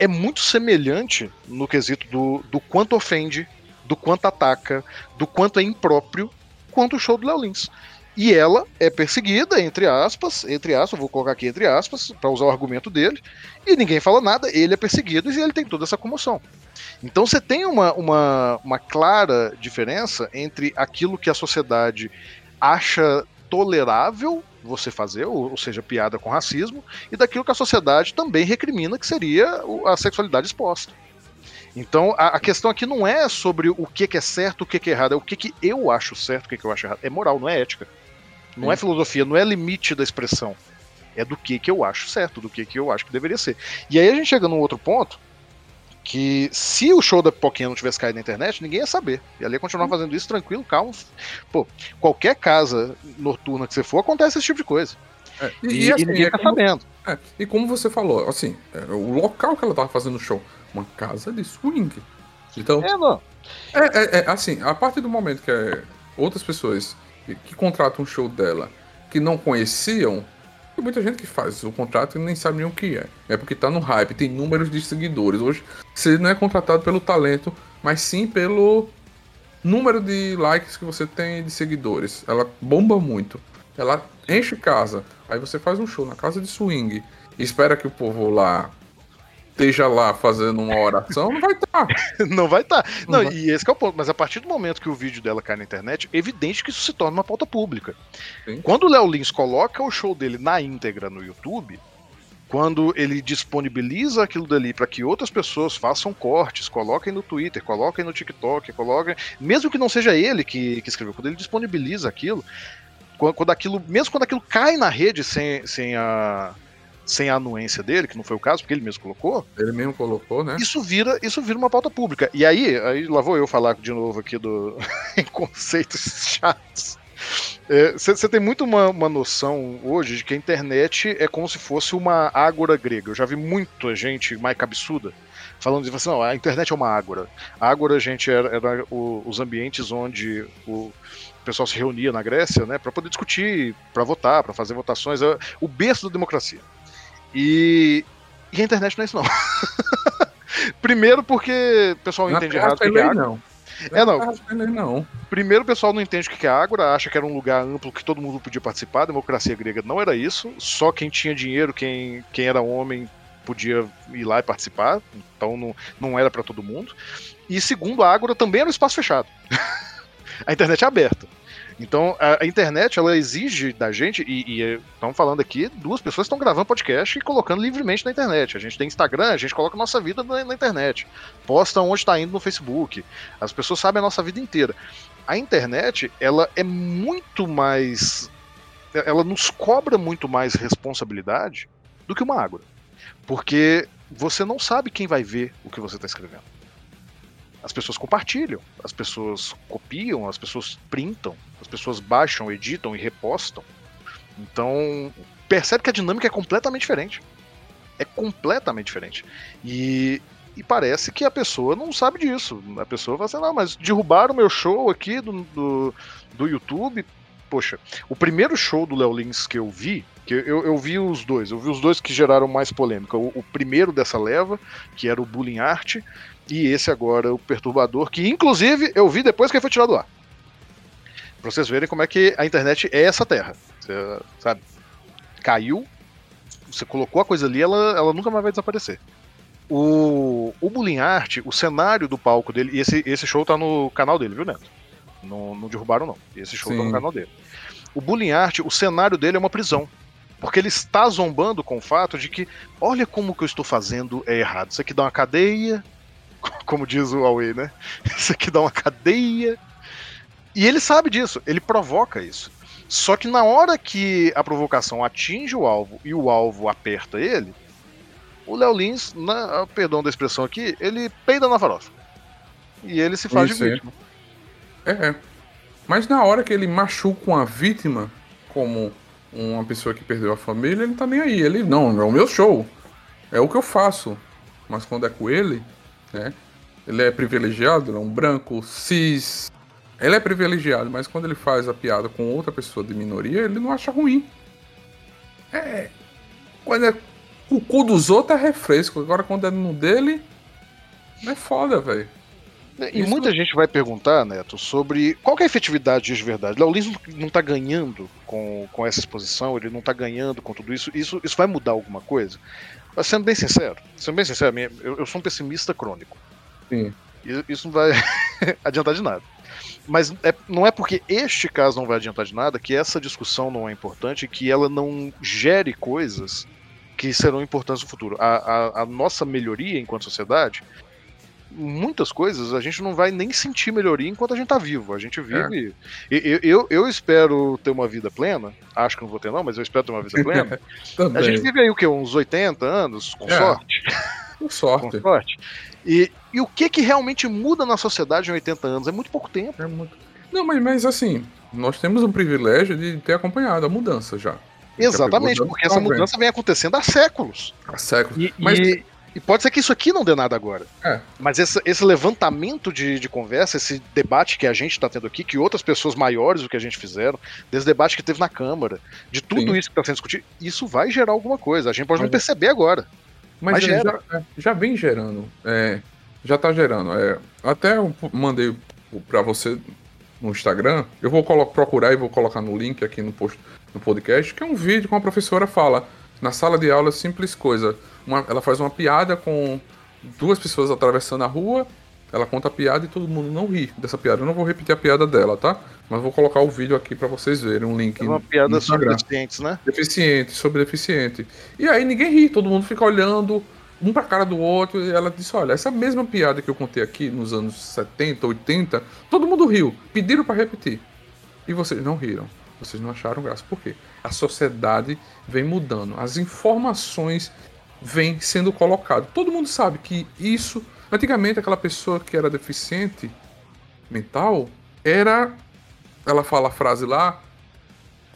É muito semelhante no quesito do, do quanto ofende, do quanto ataca, do quanto é impróprio, quanto o show do Léo Lins. E ela é perseguida, entre aspas, entre aspas, vou colocar aqui entre aspas, para usar o argumento dele, e ninguém fala nada, ele é perseguido e ele tem toda essa comoção. Então você tem uma, uma, uma clara diferença entre aquilo que a sociedade acha tolerável você fazer, ou, ou seja, piada com racismo, e daquilo que a sociedade também recrimina, que seria a sexualidade exposta. Então a, a questão aqui não é sobre o que, que é certo, o que, que é errado, é o que, que eu acho certo, o que, que eu acho errado. É moral, não é ética. Não é Sim. filosofia, não é limite da expressão. É do que, que eu acho certo, do que, que eu acho que deveria ser. E aí a gente chega num outro ponto que se o show da Pipoquinha não tivesse caído na internet, ninguém ia saber. E ali ia continuar fazendo isso tranquilo, calmo. Pô, qualquer casa noturna que você for, acontece esse tipo de coisa. É, E, e, e assim, ninguém é tá como, sabendo. é, e como você falou, assim, é, o local que ela tava fazendo o show, uma casa de swing. Então, É, não. É, é, é, assim, a partir do momento que é, outras pessoas que, que contratam um show dela que não conheciam, muita gente que faz o contrato e nem sabe nem o que é. É porque tá no hype, tem números de seguidores. Hoje você não é contratado pelo talento, mas sim pelo número de likes que você tem de seguidores. Ela bomba muito. Ela enche casa. Aí você faz um show na casa de swing espera que o povo lá esteja lá fazendo uma oração, não vai estar. Não vai estar. Não Não, vai. e esse que é o ponto. Mas a partir do momento que o vídeo dela cai na internet, é evidente que isso se torna uma pauta pública. Sim. Quando o Léo Lins coloca o show dele na íntegra no YouTube, quando ele disponibiliza aquilo dali para que outras pessoas façam cortes, coloquem no Twitter, coloquem no TikTok, coloquem. Mesmo que não seja ele que, que escreveu, quando ele disponibiliza aquilo, quando, quando aquilo, mesmo quando aquilo cai na rede sem, sem a. Sem a anuência dele, que não foi o caso, porque ele mesmo colocou, Ele mesmo colocou, né? isso vira, isso vira uma pauta pública. E aí, aí lá vou eu falar de novo aqui do em conceitos chatos. Você tem muito uma, uma noção hoje de que a internet é como se fosse uma ágora grega. Eu já vi muita gente mais cabeçuda falando de assim, não, a internet é uma ágora. A ágora, gente, era, era o- os ambientes onde o pessoal se reunia na Grécia, né, para poder discutir, para votar, para fazer votações, é o berço da democracia. E, e a internet não é isso não. Primeiro porque o pessoal Na entende errado o que é lei, ágora. não. É, não. Lei, não. Primeiro, o pessoal não entende o que é Ágora, acha que era um lugar amplo que todo mundo podia participar. A democracia grega não era isso. Só quem tinha dinheiro, quem, quem era homem, podia ir lá e participar. Então não, não era para todo mundo. E segundo, a Ágora também era um espaço fechado. a internet é aberta. Então a, a internet ela exige da gente, e, estamos falando aqui, duas pessoas estão gravando podcast e colocando livremente na internet. A gente tem Instagram, a gente coloca nossa vida na, na internet. Posta onde está indo no Facebook. As pessoas sabem a nossa vida inteira a internet ela é muito mais ela nos cobra muito mais responsabilidade do que uma água porque você não sabe quem vai ver o que você está escrevendo as pessoas compartilham as pessoas copiam as pessoas printam as pessoas baixam editam e repostam então percebe que a dinâmica é completamente diferente é completamente diferente e e parece que a pessoa não sabe disso. A pessoa fala assim, não, mas derrubaram o meu show aqui do, do, do YouTube. Poxa, o primeiro show do Léo Lins que eu vi, que eu, eu vi os dois, eu vi os dois que geraram mais polêmica. O, o primeiro dessa leva, que era o Bullying Art, e esse agora, o Perturbador, que inclusive eu vi depois que ele foi tirado do ar. Pra vocês verem como é que a internet é essa terra. Você, sabe? Caiu, você colocou a coisa ali, ela, ela nunca mais vai desaparecer. O, o Bullying Art, o cenário do palco dele, e esse, esse show tá no canal dele, viu, Neto? Não, não derrubaram, não. Esse show Sim. tá no canal dele. O Bullying Art, o cenário dele é uma prisão. Porque ele está zombando com o fato de que, olha como que eu estou fazendo é errado. Isso aqui dá uma cadeia, como diz o Huawei, né? Isso aqui dá uma cadeia. E ele sabe disso, ele provoca isso. Só que na hora que a provocação atinge o alvo e o alvo aperta ele, o Léo Lins, na, perdão da expressão aqui, ele peida na farofa. E ele se faz Isso, de é. vítima. É. Mas na hora que ele machuca uma vítima, como uma pessoa que perdeu a família, ele tá nem aí. Ele, não, é o meu show. É o que eu faço. Mas quando é com ele, né? Ele é privilegiado, ele é um branco, cis. Ele é privilegiado, mas quando ele faz a piada com outra pessoa de minoria, ele não acha ruim. É. Quando é o cu dos outros é refresco. Agora quando é no dele, é foda, velho. E Isso- muita gente vai perguntar, Neto, sobre qual é a efetividade de verdade. Léo Lins não- não tá ganhando com, com essa exposição, ele não tá ganhando com tudo isso. Isso, isso vai mudar alguma coisa? Mas sendo bem sincero, sendo bem sincero, minha- eu, eu sou um pessimista crônico. Sim. Isso não vai adiantar de nada. Mas é- não é porque este caso não vai adiantar de nada que essa discussão não é importante e que ela não gere coisas que serão importantes no futuro. A, a- a nossa melhoria enquanto sociedade, muitas coisas a gente não vai nem sentir melhoria enquanto a gente tá vivo. A gente vive. e- Eu, eu, eu espero ter uma vida plena, acho que não vou ter, não, mas eu espero ter uma vida plena. A gente vive aí o quê? Uns 80 anos, com É. sorte Com com sorte. sorte. E, e o que que realmente muda na sociedade em 80 anos? É muito pouco tempo. É muito- Não, mas, mas assim, nós temos o privilégio de ter acompanhado a mudança já. Exatamente, porque essa mudança vem acontecendo há séculos. Há séculos. E, Mas- e- e pode ser que isso aqui não dê nada agora. É. Mas esse, esse levantamento de, de conversa, esse debate que a gente está tendo aqui, que outras pessoas maiores do que a gente fizeram, desse debate que teve na Câmara, de tudo Sim. isso que está sendo discutido, isso vai gerar alguma coisa. A gente pode não Mas- perceber agora. Mas, Mas gera. já, é, já vem gerando. é, já tá gerando. é, até eu mandei pra você no Instagram. Eu vou procurar e vou colocar no link aqui no post no podcast, que é um vídeo com a professora fala. Na sala de aula, simples coisa. Uma- ela faz uma piada com duas pessoas atravessando a rua. Ela conta a piada e todo mundo não ri dessa piada. Eu não vou repetir a piada dela, tá? Mas vou colocar o vídeo aqui pra vocês verem, um link. É uma piada sobre deficientes, né? Deficiente, sobre deficiente. E aí ninguém ri, todo mundo fica olhando um pra cara do outro. E ela disse: Olha, essa mesma piada que eu contei aqui nos anos 70, 80, todo mundo riu. Pediram pra repetir. E vocês não riram. Vocês não acharam graça. Por quê? A sociedade vem mudando. As informações vêm sendo colocadas. Todo mundo sabe que isso. Antigamente, aquela pessoa que era deficiente mental era. Ela fala a frase lá,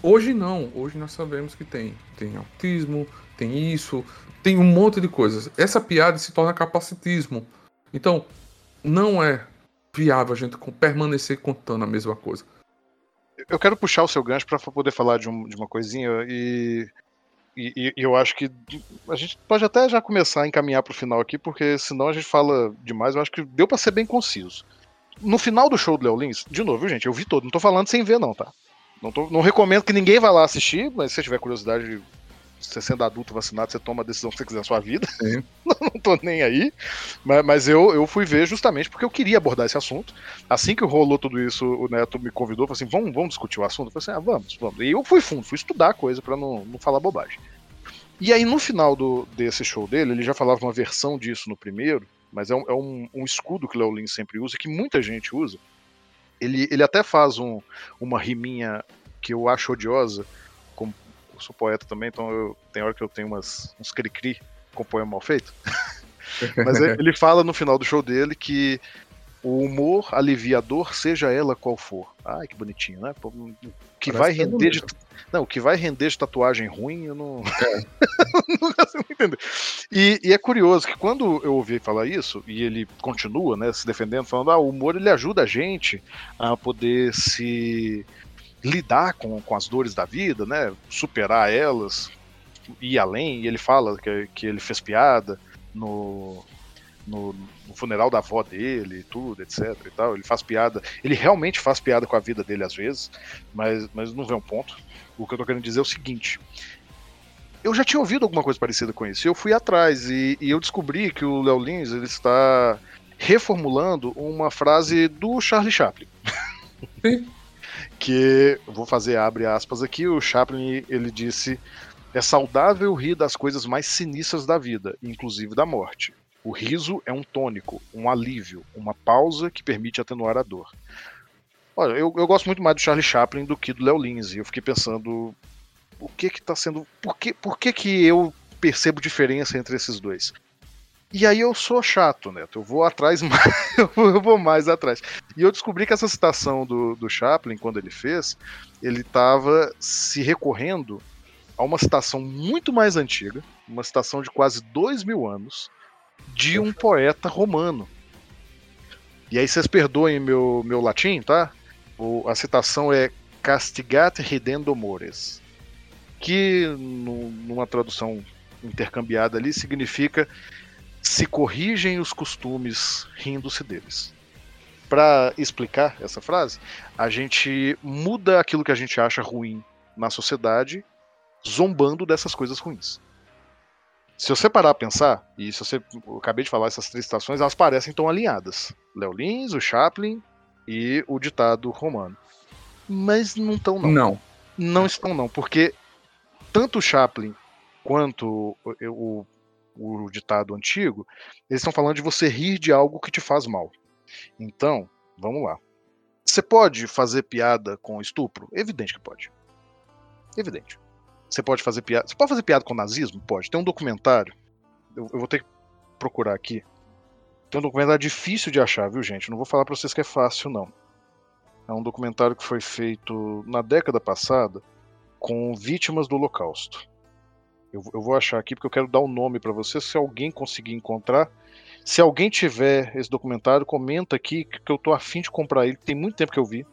Hoje não, hoje nós sabemos que tem. Tem autismo, tem isso, tem um monte de coisas. Essa piada se torna capacitismo. Então, não é viável a gente permanecer contando a mesma coisa. Eu quero puxar o seu gancho para poder falar de, um- de uma coisinha e, e- e eu acho que a gente pode até já começar a encaminhar para o final aqui, porque senão a gente fala demais. Eu acho que deu para ser bem conciso. No final do show do Léo Lins, de novo, gente, eu vi todo, não tô falando sem ver, não, tá? Não, tô- não recomendo que ninguém vá lá assistir, mas se tiver curiosidade, você sendo adulto vacinado, você toma a decisão que você quiser na sua vida. Sim. não tô nem aí. Mas, mas eu, eu fui ver justamente porque eu queria abordar esse assunto. Assim que rolou tudo isso, o Neto me convidou, falou assim: vamos, vamos discutir o assunto? Eu falei assim: ah, vamos, vamos. E eu fui fundo, fui estudar a coisa pra não, não falar bobagem. E aí, no final do, desse show dele, ele já falava uma versão disso no primeiro, mas é um, é um, um escudo que o Léo Lins sempre usa, que muita gente usa. Ele, ele até faz um, uma riminha que eu acho odiosa, sou poeta também, então eu, tem hora que eu tenho umas, uns cri-cri com poema mal feito. Mas ele fala no final do show dele que o humor alivia a dor, seja ela qual for. Ai, que bonitinho, né? O que Parece vai é render de. Não, que vai render de tatuagem ruim, eu não. não consigo entender. E, e é curioso que quando eu ouvi falar isso, e ele continua, né, se defendendo, falando, ah, o humor ele ajuda a gente a poder se lidar com, com as dores da vida, né? Superar elas, ir além. E ele fala que, que ele fez piada no, no, no funeral da avó dele e tudo, etc. E tal. Ele faz piada. Ele realmente faz piada com a vida dele às vezes, mas, mas não vê um ponto. O que eu tô querendo dizer é o seguinte. Eu já tinha ouvido alguma coisa parecida com isso. Eu fui atrás e, e eu descobri que o Léo Lins ele está reformulando uma frase do Charlie Chaplin. Sim. que vou fazer abre aspas aqui, o Chaplin ele disse é saudável rir das coisas mais sinistras da vida, inclusive da morte. O riso é um tônico, um alívio, uma pausa que permite atenuar a dor. Olha, eu, eu gosto muito mais do Charlie Chaplin do que do Léo Lins, e eu fiquei pensando o que que tá sendo, por que, por que que eu percebo diferença entre esses dois? E aí eu sou chato, Neto. Eu vou atrás mais, eu vou mais atrás. E eu descobri que essa citação do, do Chaplin, quando ele fez, ele estava se recorrendo a uma citação muito mais antiga, uma citação de quase dois mil anos, de um poeta romano. E aí vocês perdoem meu, meu latim, tá? O, a citação é Castigate ridendo mores, que no, numa tradução intercambiada ali significa se corrigem os costumes rindo-se deles. Para explicar essa frase, a gente muda aquilo que a gente acha ruim na sociedade, zombando dessas coisas ruins. Se você parar a pensar, e se você. Eu acabei de falar essas três citações, elas parecem tão alinhadas. Léo Lins, o Chaplin e o ditado romano. Mas não estão, não. Não. Não estão, não, porque tanto o Chaplin quanto o, o ditado antigo, eles estão falando de você rir de algo que te faz mal. Então, vamos lá. Você pode fazer piada com estupro? Evidente que pode. Evidente. Você pode fazer piada. Você pode fazer piada com nazismo? Pode. Tem um documentário. Eu, eu vou ter que procurar aqui. Tem um documentário difícil de achar, viu, gente? Não vou falar pra vocês que é fácil, não. É um documentário que foi feito na década passada com vítimas do Holocausto. Eu, eu vou achar aqui porque eu quero dar o um nome para você. Se alguém conseguir encontrar, se alguém tiver esse documentário, comenta aqui que eu tô afim de comprar ele. Tem muito tempo que eu vi.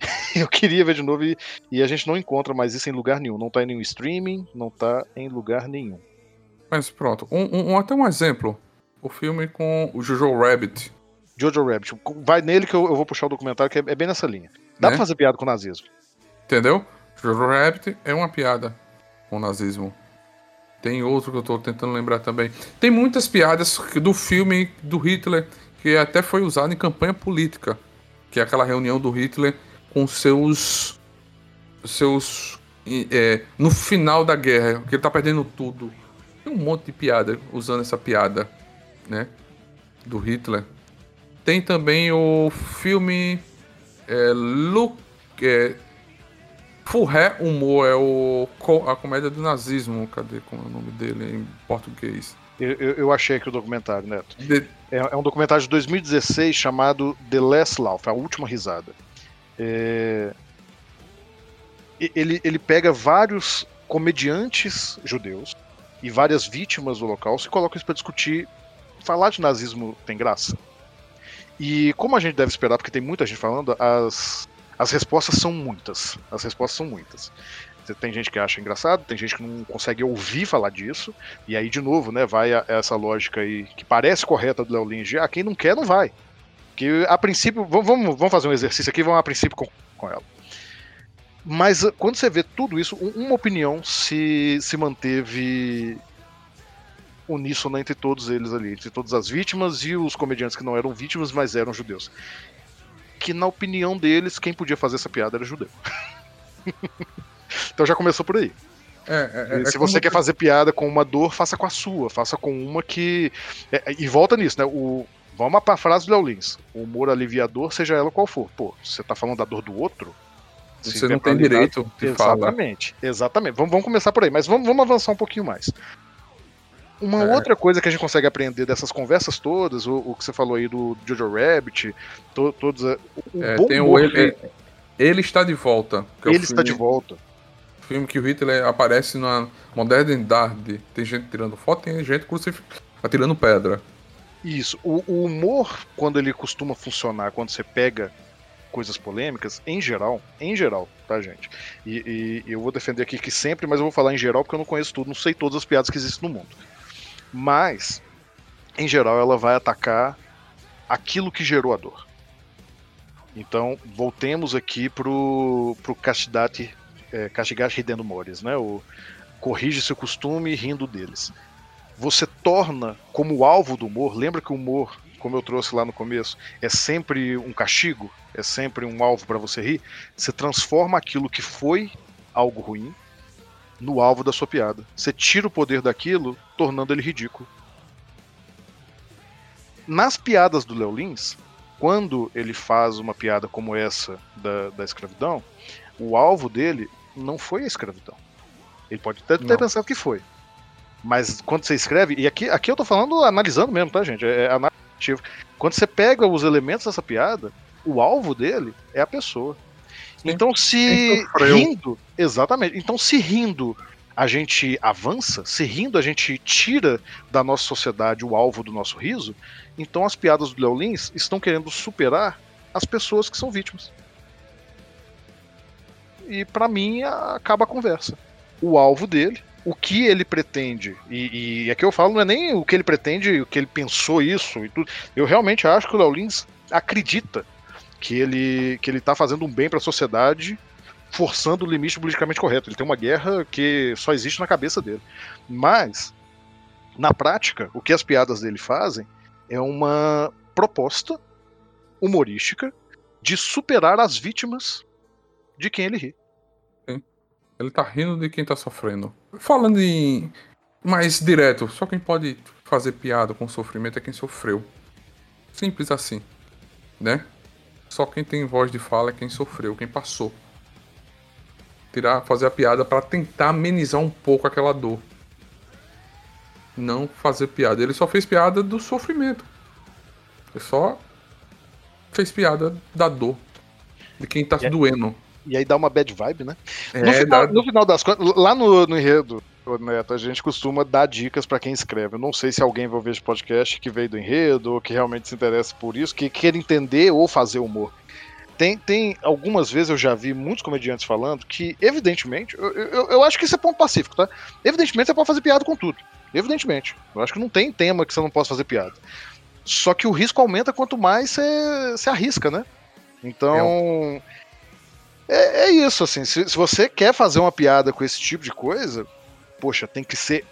eu queria ver de novo e, e, a gente não encontra mais isso em lugar nenhum. Não tá em nenhum streaming, não tá em lugar nenhum. Mas pronto, um, um, até um exemplo. O filme com o Jojo Rabbit. Jojo Rabbit. Vai nele que eu, eu vou puxar o documentário, que é, é bem nessa linha. Dá né? pra fazer piada com o nazismo. Entendeu? Jojo Rabbit é uma piada com o nazismo. Tem outro que eu tô tentando lembrar também. Tem muitas piadas do filme do Hitler que até foi usado em campanha política, que é aquela reunião do Hitler com seus seus é, no final da guerra, que ele tá perdendo tudo. Tem um monte de piada usando essa piada, né, do Hitler. Tem também o filme é, Luke, é, Full Ré Humor é o, a comédia do nazismo. Cadê como é o nome dele em português? Eu, eu, eu achei aqui o documentário, Neto. De... É, é, um documentário de 2016 chamado The Last Laugh, a última risada. É... Ele, ele pega vários comediantes judeus e várias vítimas do Holocausto e coloca isso para discutir. Falar de nazismo tem graça. E como a gente deve esperar, porque tem muita gente falando, as as respostas são muitas. As respostas são muitas. Tem gente que acha engraçado, tem gente que não consegue ouvir falar disso. E aí, de novo, né, vai essa lógica aí que parece correta do Léo Lins ah, quem não quer, não vai. Que a princípio, vamos, vamos fazer um exercício aqui, vamos a princípio com, com ela. Mas uh, quando você vê tudo isso, uma opinião se, se manteve uníssona entre todos eles ali, entre todas as vítimas e os comediantes que não eram vítimas, mas eram judeus que, na opinião deles, quem podia fazer essa piada era judeu. então já começou por aí. É, é, é se você quer fazer piada com uma dor, faça com a sua, faça com uma que. É, é, e volta nisso, né? O, vamos para a frase do Léo Lins: o humor aliviador, seja ela qual for. Pô, você tá falando da dor do outro? Você não tem direito de Exatamente, falar. exatamente. Vamos, vamos começar por aí, mas vamos, vamos avançar um pouquinho mais. Uma é. outra coisa que a gente consegue aprender dessas conversas todas, o, o que você falou aí do Jojo Rabbit, to, todos. O é, tem o ele, ele, está de volta. É ele está de volta. Filme que o Hitler aparece na modernidade. Tem gente tirando foto, tem gente crucificando, atirando pedra. Isso. O, o humor, quando ele costuma funcionar, quando você pega coisas polêmicas, em geral, em geral, tá, gente? E, e, eu vou defender aqui que sempre, mas eu vou falar em geral porque eu não conheço tudo, não sei todas as piadas que existem no mundo. Mas, em geral, ela vai atacar aquilo que gerou a dor. Então, voltemos aqui pro, pro Castidate, é, Castigate Ridendo Mores, né? O corrige seu costume rindo deles. Você torna como alvo do humor, lembra que o humor como eu trouxe lá no começo, é sempre um castigo, é sempre um alvo para você rir, você transforma aquilo que foi algo ruim no alvo da sua piada. Você tira o poder daquilo, tornando ele ridículo. Nas piadas do Léo Lins, quando ele faz uma piada como essa da, da escravidão, o alvo dele não foi a escravidão. Ele pode até ter pensado que foi. Mas quando você escreve, e aqui, aqui eu tô falando analisando mesmo, tá, gente? É, é. Quando você pega os elementos dessa piada, o alvo dele é a pessoa. Sim. Então se rindo, exatamente. Então se rindo a gente avança, se rindo a gente tira da nossa sociedade o alvo do nosso riso, então as piadas do Léo Lins estão querendo superar as pessoas que são vítimas. E para mim acaba a conversa. O alvo dele, o que ele pretende, e, e aqui eu falo não é nem o que ele pretende, o que ele pensou isso e tudo. Eu realmente acho que o Léo Lins acredita que ele que ele tá fazendo um bem para a sociedade forçando o limite politicamente correto. Ele tem uma guerra que só existe na cabeça dele. Mas, na prática, o que as piadas dele fazem é uma proposta humorística de superar as vítimas de quem ele ri. Sim. Ele tá rindo de quem tá sofrendo. Falando em mais direto, só quem pode fazer piada com sofrimento é quem sofreu. Simples assim, né? Só quem tem voz de fala é quem sofreu, quem passou tirar, fazer a piada para tentar amenizar um pouco aquela dor. Não fazer piada. Ele só fez piada do sofrimento. Ele só fez piada da dor. De quem tá e doendo. E aí dá uma bad vibe, né? É, no, final, dá... no final das contas, lá no, no enredo, Neto, a gente costuma dar dicas para quem escreve. Eu não sei se alguém vai ver esse podcast que veio do enredo, ou que realmente se interessa por isso, que quer entender ou fazer humor. Tem, tem algumas vezes eu já vi muitos comediantes falando que, evidentemente, eu, eu, eu, acho que isso é ponto pacífico, tá? Evidentemente você pode fazer piada com tudo. Evidentemente. Eu acho que não tem tema que você não possa fazer piada. Só que o risco aumenta quanto mais você, você arrisca, né? Então. É, é isso, assim. Se, se você quer fazer uma piada com esse tipo de coisa, poxa, tem que ser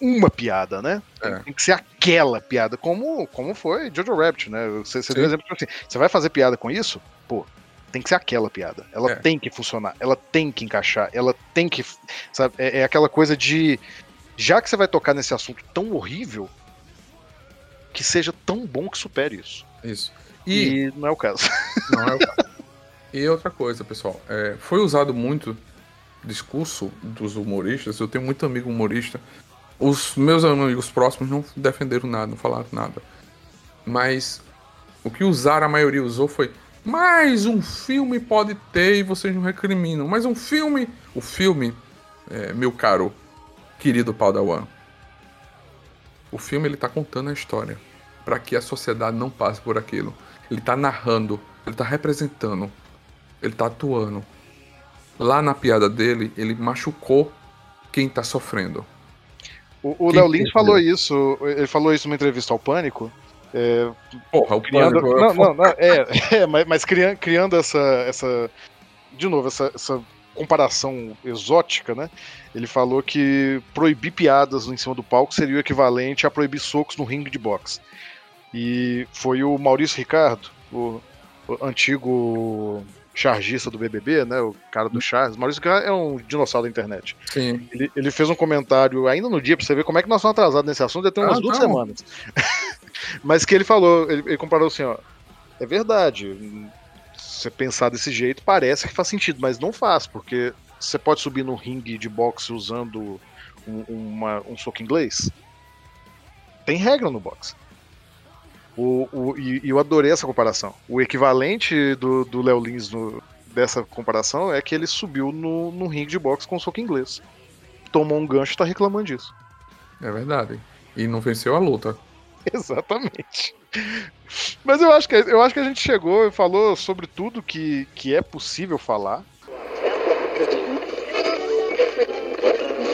uma piada, né? É. Tem que ser aquela piada, como, como foi Jojo Rabbit, né? Você, você deu um exemplo assim: você vai fazer piada com isso? Pô, tem que ser aquela piada. Ela é. tem que funcionar, ela tem que encaixar, ela tem que. Sabe, é, é, aquela coisa de. Já que você vai tocar nesse assunto tão horrível, que seja tão bom que supere isso. Isso. E, e não é o caso. Não é o caso. e outra coisa, pessoal, é, foi usado muito discurso dos humoristas. Eu tenho muito amigo humorista os meus amigos próximos não defenderam nada, não falaram nada. Mas o que usaram, a maioria usou foi mais um filme pode ter e vocês não recriminam. Mais um filme. O filme, é, meu caro, querido Padawan. O filme ele tá contando a história para que a sociedade não passe por aquilo. Ele tá narrando, ele tá representando, ele tá atuando. Lá na piada dele, ele machucou quem tá sofrendo. O, Léo Lins falou isso, ele falou isso numa entrevista ao Pânico. É, Porra, o criando, Pânico. É não, não, não, é, é mas, mas criando, criando, essa, essa. De novo, essa, essa comparação exótica, né? Ele falou que proibir piadas em cima do palco seria o equivalente a proibir socos no ringue de boxe. E foi o Maurício Ricardo, o, o antigo chargista do BBB, né? O cara do Charles. Maurício é um dinossauro da internet. Sim. Ele, ele fez um comentário ainda no dia pra você ver como é que nós estamos atrasados nesse assunto, já tem umas ah, duas não. semanas. Mas que ele falou, ele, ele comparou assim, ó. É verdade. Você pensar desse jeito parece que faz sentido, mas não faz, porque você pode subir no ringue de boxe usando um, uma, um soco inglês. Tem regra no boxe. O, o, e, e, eu adorei essa comparação. O equivalente do, do Léo Lins no, dessa comparação é que ele subiu no, no ringue de boxe com soco inglês. Tomou um gancho e tá reclamando disso. É verdade. E não venceu a luta. Exatamente. Mas eu acho, que, eu acho que a gente chegou e falou sobre tudo que, que é possível falar.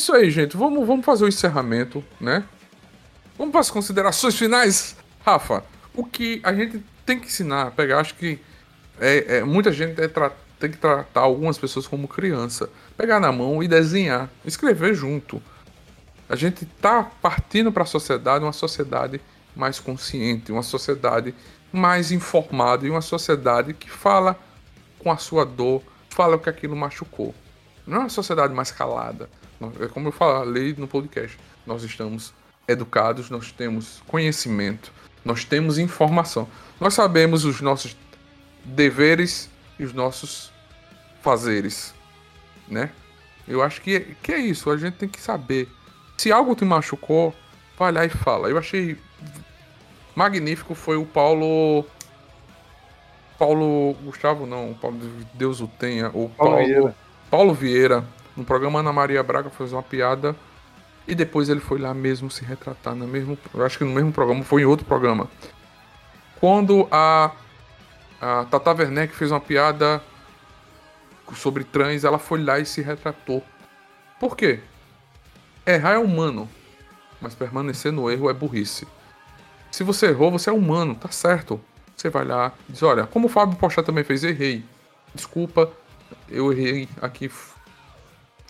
Isso aí, gente. Vamos, vamos fazer o encerramento, né? Vamos para as considerações finais. Rafa, o que a gente tem que ensinar, pegar, acho que é, é, muita gente é tem que tratar algumas pessoas como criança. Pegar na mão e desenhar, escrever junto. A gente está partindo para a sociedade, uma sociedade mais consciente, uma sociedade mais informada e uma sociedade que fala com a sua dor, fala o que aquilo machucou. Não é uma sociedade mais calada. É como eu falei no podcast. Nós estamos educados, nós temos conhecimento, nós temos informação. Nós sabemos os nossos deveres e os nossos fazeres, né? Eu acho que, que é isso, a gente tem que saber se algo te machucou, vai lá e fala. Eu achei magnífico foi o Paulo. Paulo Gustavo, não, Paulo Deus o tenha, o Paulo, Paulo Vieira. Paulo Vieira, no programa Ana Maria Braga, fez uma piada e depois ele foi lá mesmo se retratar no mesmo, eu acho que no mesmo programa, foi em outro programa. Quando a, a Tata Werneck fez uma piada sobre trans, ela foi lá e se retratou. Por quê? Errar é humano, mas permanecer no erro é burrice. Se você errou, você é humano, tá certo. Você vai lá e diz: Olha, como o Fábio Pochá também fez, errei. Desculpa, eu errei aqui.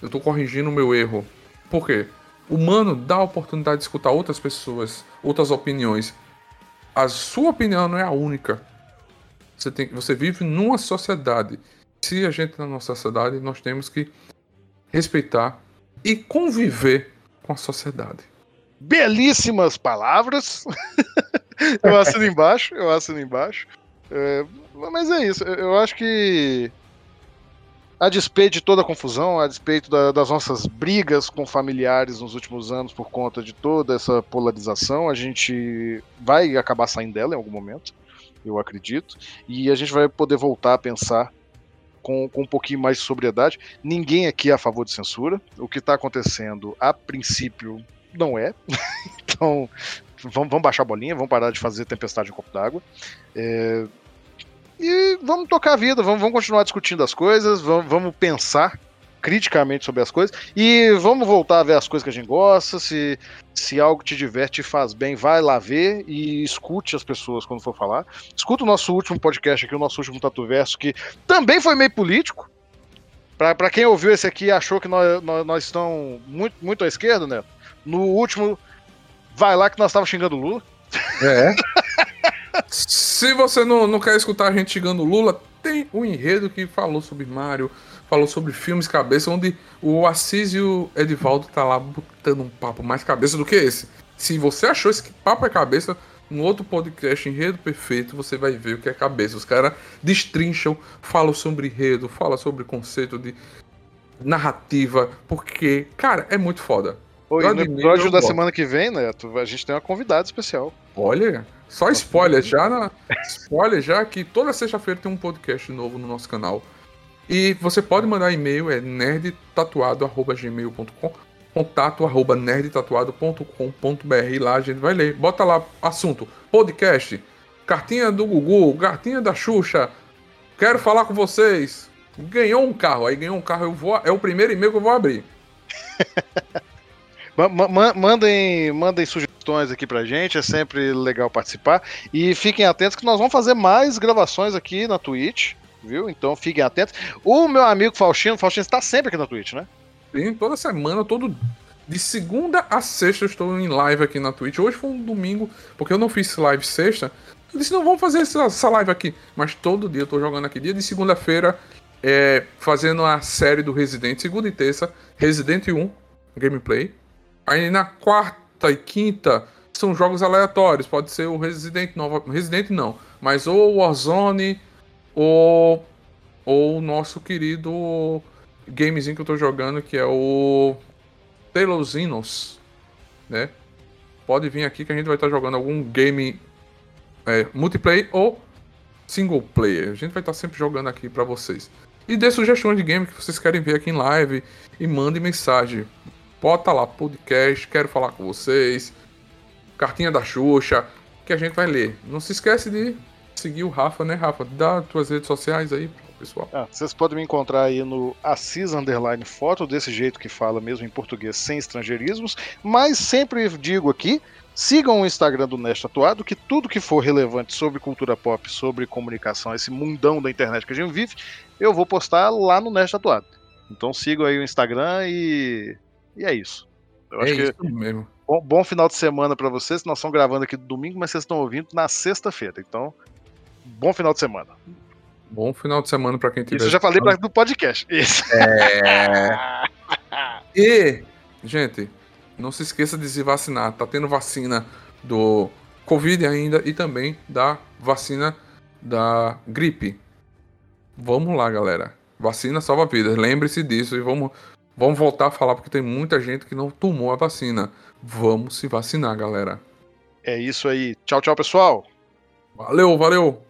Eu tô corrigindo o meu erro. Por quê? O humano dá a oportunidade de escutar outras pessoas, outras opiniões. A sua opinião não é a única. Você, tem, você vive numa sociedade. Se a gente na nossa sociedade, nós temos que respeitar e conviver com a sociedade. Belíssimas palavras. eu assino embaixo, eu assino embaixo. É, mas é isso, eu acho que a despeito de toda a confusão, a despeito da, das nossas brigas com familiares nos últimos anos por conta de toda essa polarização, a gente vai acabar saindo dela em algum momento, eu acredito, e a gente vai poder voltar a pensar com, com um pouquinho mais de sobriedade. Ninguém aqui é a favor de censura. O que está acontecendo, a princípio, não é. então, vamos, vamos, baixar a bolinha, vamos parar de fazer tempestade em copo d'água. É, e vamos tocar a vida, vamos, vamos continuar discutindo as coisas, vamos, vamos pensar criticamente sobre as coisas e vamos voltar a ver as coisas que a gente gosta. Se, se algo te diverte e faz bem, vai lá ver e escute as pessoas quando for falar. Escuta o nosso último podcast aqui, o nosso último Tatu Verso, que também foi meio político. Para quem ouviu esse aqui e achou que nós, nós, nós, estamos muito, muito à esquerda, né? No último, vai lá que nós estávamos xingando o Lula. É. Se você não, não quer escutar a gente xingando o Lula, tem um enredo que falou sobre Mario, falou sobre filmes cabeça, onde o Assis e o Edivaldo tá lá botando um papo mais cabeça do que esse. Se você achou esse papo é cabeça, no outro podcast, Enredo Perfeito, você vai ver o que é cabeça. Os caras destrincham, falam sobre enredo, falam sobre conceito de narrativa, porque, cara, é muito foda. Oi, no episódio da semana que vem, Neto, a gente tem uma convidada especial. Olha, só spoiler já, na, spoiler já que toda sexta-feira tem um podcast novo no nosso canal. E você pode mandar e-mail, é nerdtatuado.gmail.com contato arroba nerdtatuado.com.br lá a gente vai ler. Bota lá assunto, podcast, cartinha do Gugu, cartinha da Xuxa, quero falar com vocês. Ganhou um carro, aí ganhou um carro, eu vou, é o primeiro e-mail que eu vou abrir. mandem, mandem sugestões aqui pra gente, é sempre legal participar. E fiquem atentos que nós vamos fazer mais gravações aqui na Twitch viu? Então fiquem atentos. O meu amigo Faustino, Faustino está sempre aqui na Twitch, né? Sim, toda semana, todo. De segunda a sexta eu estou em live aqui na Twitch. Hoje foi um domingo, porque eu não fiz live sexta. Eu disse, não, vamos fazer essa, essa live aqui. Mas todo dia eu tô jogando aqui. Dia de segunda-feira, é, fazendo a série do Resident, segunda e terça, Resident 1, gameplay. Aí na quarta e quinta, são jogos aleatórios. Pode ser o Resident Nova. Resident não, mas ou o Warzone ou, ou o nosso querido gamezinho que eu tô jogando, que é o Telos né? Pode vir aqui que a gente vai estar jogando algum game é, multiplayer ou single player. A gente vai estar sempre jogando aqui para vocês. E dê sugestões de game que vocês querem ver aqui em live e mande mensagem. Bota lá podcast, quero falar com vocês. Cartinha da Xuxa, que a gente vai ler. Não se esquece de seguir o Rafa, né, Rafa? Dá tuas redes sociais aí, pessoal. Ah, vocês podem me encontrar aí no Assis Underline Foto, desse jeito que fala mesmo em português, sem estrangeirismos. Mas sempre digo aqui, sigam o Instagram do Nest Atuado, que tudo que for relevante sobre cultura pop, sobre comunicação, esse mundão da internet que a gente vive, eu vou postar lá no Nest Atuado. Então sigam aí o Instagram e, e é isso. Eu é isso que... mesmo. Bom, bom, final de semana para vocês. Nós estamos gravando aqui domingo, mas vocês estão ouvindo na sexta-feira. Então, bom final de semana. Bom final de semana para quem tiver. Isso eu já falei pra, do podcast. Isso. É... e, gente, não se esqueça de se vacinar. Tá tendo vacina do Covid ainda e também da vacina da gripe. Vamos lá, galera. Vacina salva vidas. Lembre-se disso e vamos, vamos voltar a falar porque tem muita gente que não tomou a vacina. Vamos se vacinar, galera. É isso aí. Tchau, tchau, pessoal. Valeu, valeu.